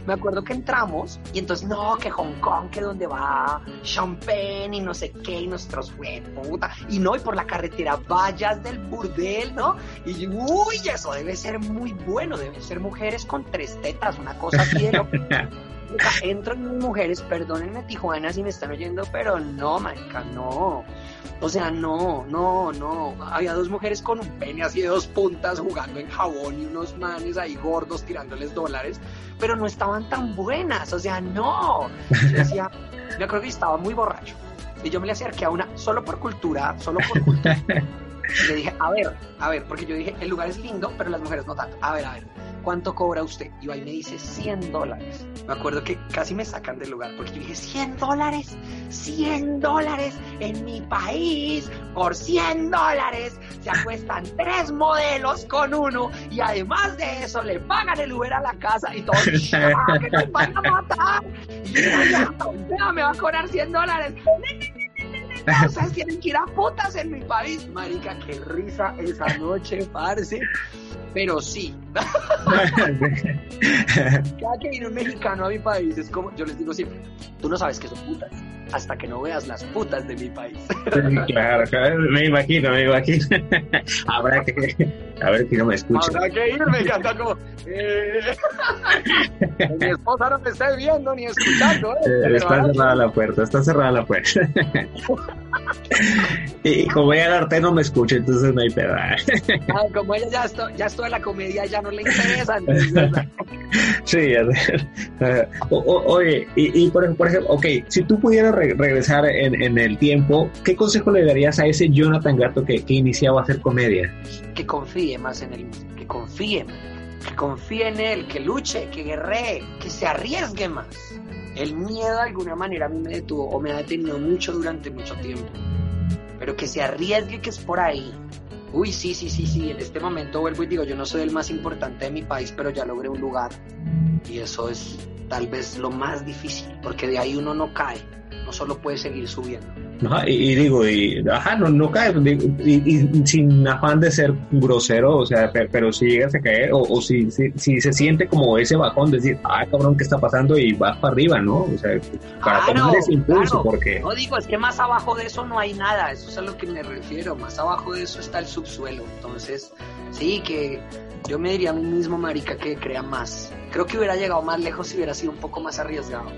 me acuerdo que entramos y entonces, no, que Hong Kong, que donde va Champagne y no sé qué, y nosotros, fue puta, y no, y por la carretera vallas del burdel, ¿no? Y uy, eso debe ser muy bueno, deben ser mujeres con tres tetas, una cosa así de lo entro en mujeres, perdónenme Tijuana si me están oyendo, pero no, marica, no. O sea, no, no, no. Había dos mujeres con un pene así de dos puntas jugando en jabón y unos manes ahí gordos tirándoles dólares, pero no estaban tan buenas, o sea, no. Yo decía, yo creo que estaba muy borracho. Y yo me le acerqué a una, solo por cultura, solo por cultura. le dije, a ver, a ver, porque yo dije, el lugar es lindo, pero las mujeres no tanto. A ver, a ver ¿cuánto cobra usted? Y ahí me dice 100 dólares. Me acuerdo que casi me sacan del lugar porque yo dije, 100 dólares, 100 dólares en mi país, por 100 dólares se acuestan tres modelos con uno y además de eso le pagan el Uber a la casa y todo. ¡Ah, que te van a matar! Y yo, ya, me va a cobrar 100 dólares. Ustedes tienen que ir a putas en mi país. Marica, qué risa esa noche, parce. Pero sí. Cada que viene un mexicano a mi país es como, yo les digo siempre, tú no sabes que son putas hasta que no veas las putas de mi país. claro, claro, me imagino, me imagino. Habrá que, a ver si no me escucha. Habrá que irme, ya está como, eh... mi esposa no me está viendo ni escuchando. ¿eh? eh está cerrada la puerta, está cerrada la puerta. y como ella el arte no me escucha, entonces no hay pedo. ah, como ella ya esto, ya esto de la comedia ya no le interesa. sí, oye, y, y por, por ejemplo, ok, si tú pudieras regresar en, el tiempo, ¿qué consejo le darías a ese Jonathan Gato que, que iniciaba a hacer comedia? Que confíe más en él, que confíe, que confíe en él, que luche, que guerree, que se arriesgue más. El miedo de alguna manera a mí me detuvo o me ha detenido mucho durante mucho tiempo. pero que se arriesgue que es por ahí. Uy, sí, sí, sí, sí, en este momento vuelvo y digo, yo no soy el más importante de mi país, pero ya logré un lugar. Y eso es tal vez lo más difícil, porque de ahí uno no cae, no solo puede seguir subiendo. y, digo, y, ajá, no, no cae, y, sin afán de ser grosero, o sea, pero, si llegas a caer, o, si, si, se siente como ese bajón, de decir, ah, cabrón, ¿qué está pasando? Y vas para arriba, ¿no? O sea, para tomar ese impulso, porque... No digo, es que más abajo de eso no hay nada, eso es a lo que me refiero, más abajo de eso está el subsuelo, entonces, sí, que yo me diría a mí mismo, marica, que crea más. Creo que hubiera llegado más lejos si hubiera sido un poco más arriesgado.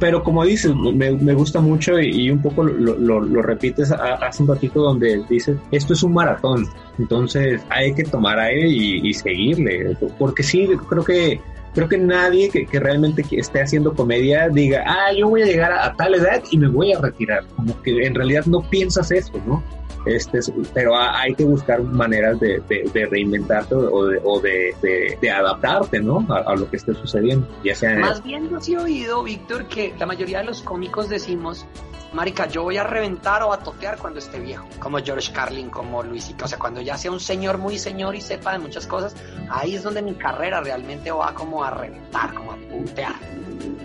Pero como dices, me, gusta mucho y, un poco lo, repites hace un ratito donde dices, esto es un maratón, entonces hay que tomar aire y, seguirle, porque sí, creo que creo que nadie que, realmente esté haciendo comedia diga, ah, yo voy a llegar a, tal edad y me voy a retirar, como que en realidad no piensas eso, ¿no? Este, pero hay que buscar maneras de, reinventarte o de, adaptarte, ¿no? A, lo que esté sucediendo. Ya sea Más bien yo sí he oído, Víctor, que la mayoría de los cómicos decimos, marica, yo voy a reventar o a totear cuando esté viejo, como George Carlin, como Luisito, o sea, cuando ya sea un señor muy señor y sepa de muchas cosas, ahí es donde mi carrera realmente va como a reventar, como a putear.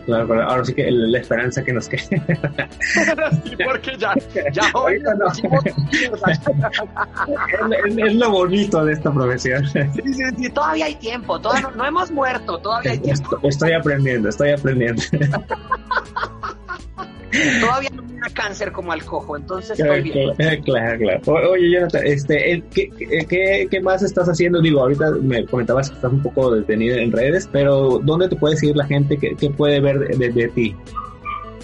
Claro, ahora sí que la esperanza que nos quede. sí, porque ya, ya hoy no. es, lo bonito de esta profesión. Sí, sí, sí, todavía hay tiempo, todavía no, hemos muerto, todavía hay tiempo. Estoy, aprendiendo, estoy aprendiendo. todavía no da cáncer como al cojo, entonces estoy bien. Claro, claro. Oye, Jonathan, este, ¿qué, qué, qué más estás haciendo? Digo, ahorita me comentabas que estás un poco detenido en redes, pero ¿dónde te puede seguir la gente? ¿Qué, qué puede ver de, de ti?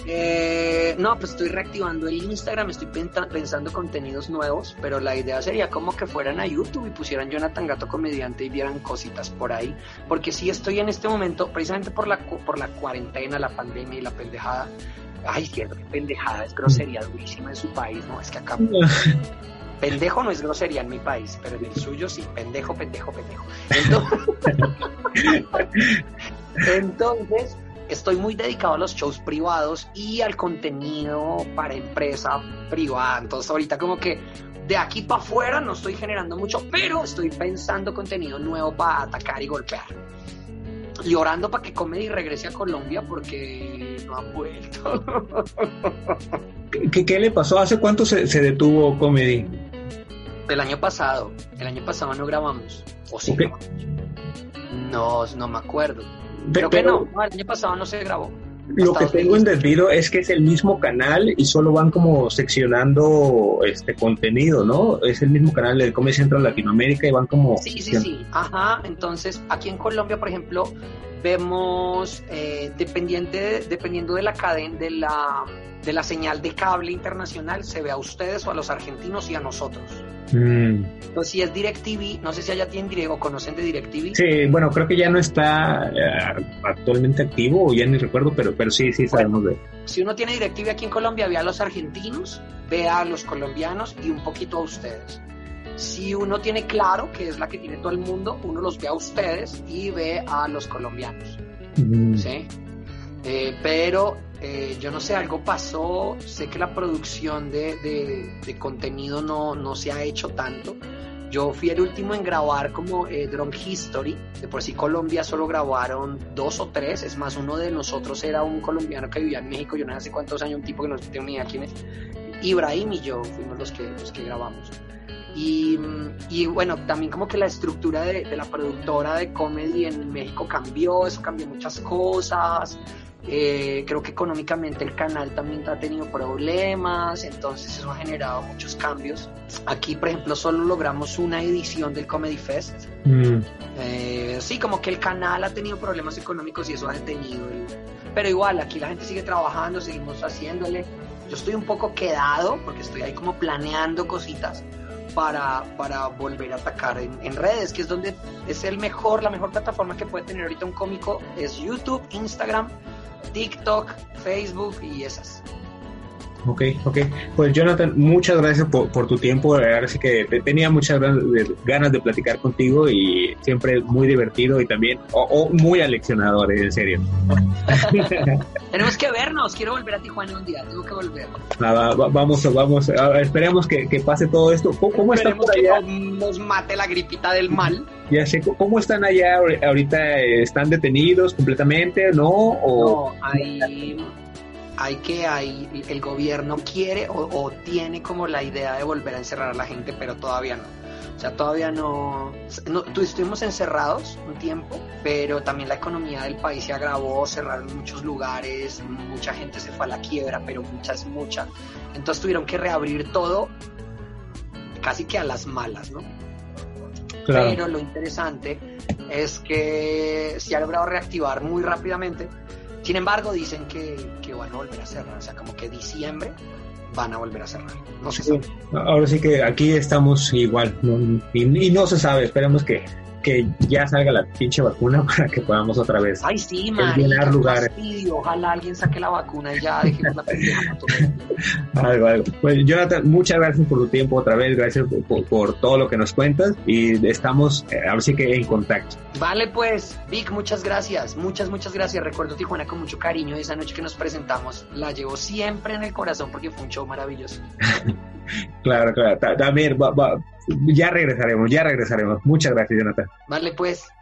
Eh, no, pues estoy reactivando el Instagram, estoy pensando contenidos nuevos, pero la idea sería como que fueran a YouTube y pusieran Jonathan Gato Comediante y vieran cositas por ahí, porque sí estoy en este momento, precisamente por la, por la cuarentena, la pandemia y la pendejada, ay, cierto, qué pendejada, es grosería durísima en su país, ¿no? Es que acá... Pendejo no es grosería en mi país, pero en el suyo sí, pendejo, pendejo, pendejo. entonces estoy muy dedicado a los shows privados y al contenido para empresa privada. Entonces ahorita como que de aquí para afuera no estoy generando mucho, pero estoy pensando contenido nuevo para atacar y golpear. Y orando para que Comedy regrese a Colombia porque no ha vuelto. ¿Qué, le pasó? ¿Hace cuánto se, detuvo Comedy? El año pasado. El año pasado no grabamos. ¿O sí? No, no me acuerdo. Creo que no, el año pasado no se grabó. Lo que tengo entendido es que es el mismo canal y solo van como seccionando este contenido, ¿no? Es el mismo canal de Comedy Central Latinoamérica y van como... Sí, sí, sí. Ajá. Entonces, aquí en Colombia, por ejemplo, vemos, eh, dependiente, dependiendo de la cadena, de la, de la señal de cable internacional, se ve a ustedes o a los argentinos y a nosotros. Mm. Entonces, si es DirecTV, no sé si allá tienen Direct o conocen de DirecTV. Sí, bueno, creo que ya no está eh, actualmente activo, o ya ni recuerdo, pero, pero sí, sí sabemos de. Si uno tiene DirecTV aquí en Colombia, ve a los argentinos, ve a los colombianos y un poquito a ustedes. Si uno tiene claro, que es la que tiene todo el mundo, uno los ve a ustedes y ve a los colombianos. ¿Sí? Eh, pero eh, yo no sé, algo pasó, sé que la producción de, de, contenido no, no, se ha hecho tanto. Yo fui el último en grabar como eh, Drone History, de por sí Colombia solo grabaron dos o tres, es más, uno de nosotros era un colombiano que vivía en México, yo no sé hace cuántos años, un tipo que no tengo ni idea quién es, Ibrahim y yo fuimos los que, los que grabamos. Y, y, bueno, también como que la estructura de, de, la productora de comedy en México cambió, eso cambió muchas cosas. Eh, creo que económicamente el canal también ha tenido problemas, entonces eso ha generado muchos cambios. Aquí, por ejemplo, solo logramos una edición del Comedy Fest. Mm. Eh, sí, como que el canal ha tenido problemas económicos y eso ha detenido. Pero igual, aquí la gente sigue trabajando, seguimos haciéndole. Yo estoy un poco quedado porque estoy ahí como planeando cositas para, para volver a atacar en, redes, que es donde es el mejor, la mejor plataforma que puede tener ahorita un cómico, es YouTube, Instagram, TikTok, Facebook y esas. Ok, ok. Pues Jonathan, muchas gracias por, tu tiempo. Ahora sí que tenía muchas ganas de platicar contigo y siempre muy divertido y también o, muy aleccionador, en serio. Tenemos que vernos. Quiero volver a Tijuana un día. Tengo que volver. Nada, vamos, vamos. esperemos que, pase todo esto. ¿Cómo, están por allá? Que nos mate la gripita del mal. Ya sé, ¿cómo están allá ahorita? ¿Están detenidos completamente? ¿No? ¿O... No, hay hay que hay, el gobierno quiere o, tiene como la idea de volver a encerrar a la gente, pero todavía no. O sea, todavía no, no estuvimos encerrados un tiempo, pero también la economía del país se agravó, cerraron muchos lugares, mucha gente se fue a la quiebra, pero muchas, muchas. Entonces tuvieron que reabrir todo casi que a las malas, ¿no? Pero lo interesante es que se ha logrado reactivar muy rápidamente sin embargo, dicen que, van a volver a cerrar, o sea, como que diciembre van a volver a cerrar. No se sabe. Ahora sí que aquí estamos igual, y, no se sabe, esperemos que, que ya salga la pinche vacuna para que podamos otra vez Ay, sí, llenar lugares. Ojalá alguien saque la vacuna y ya dejemos la pendeja. algo, algo. Pues Jonathan, muchas gracias por tu tiempo otra vez, gracias por, todo lo que nos cuentas y estamos eh, ahora sí que en contacto. Vale, pues, Vic, muchas gracias, muchas, muchas gracias. Recuerdo Tijuana con mucho cariño. Esa noche que nos presentamos la llevo siempre en el corazón porque fue un show maravilloso. claro, claro. También va, va ya regresaremos, ya regresaremos. Muchas gracias, Jonathan. Vale, pues.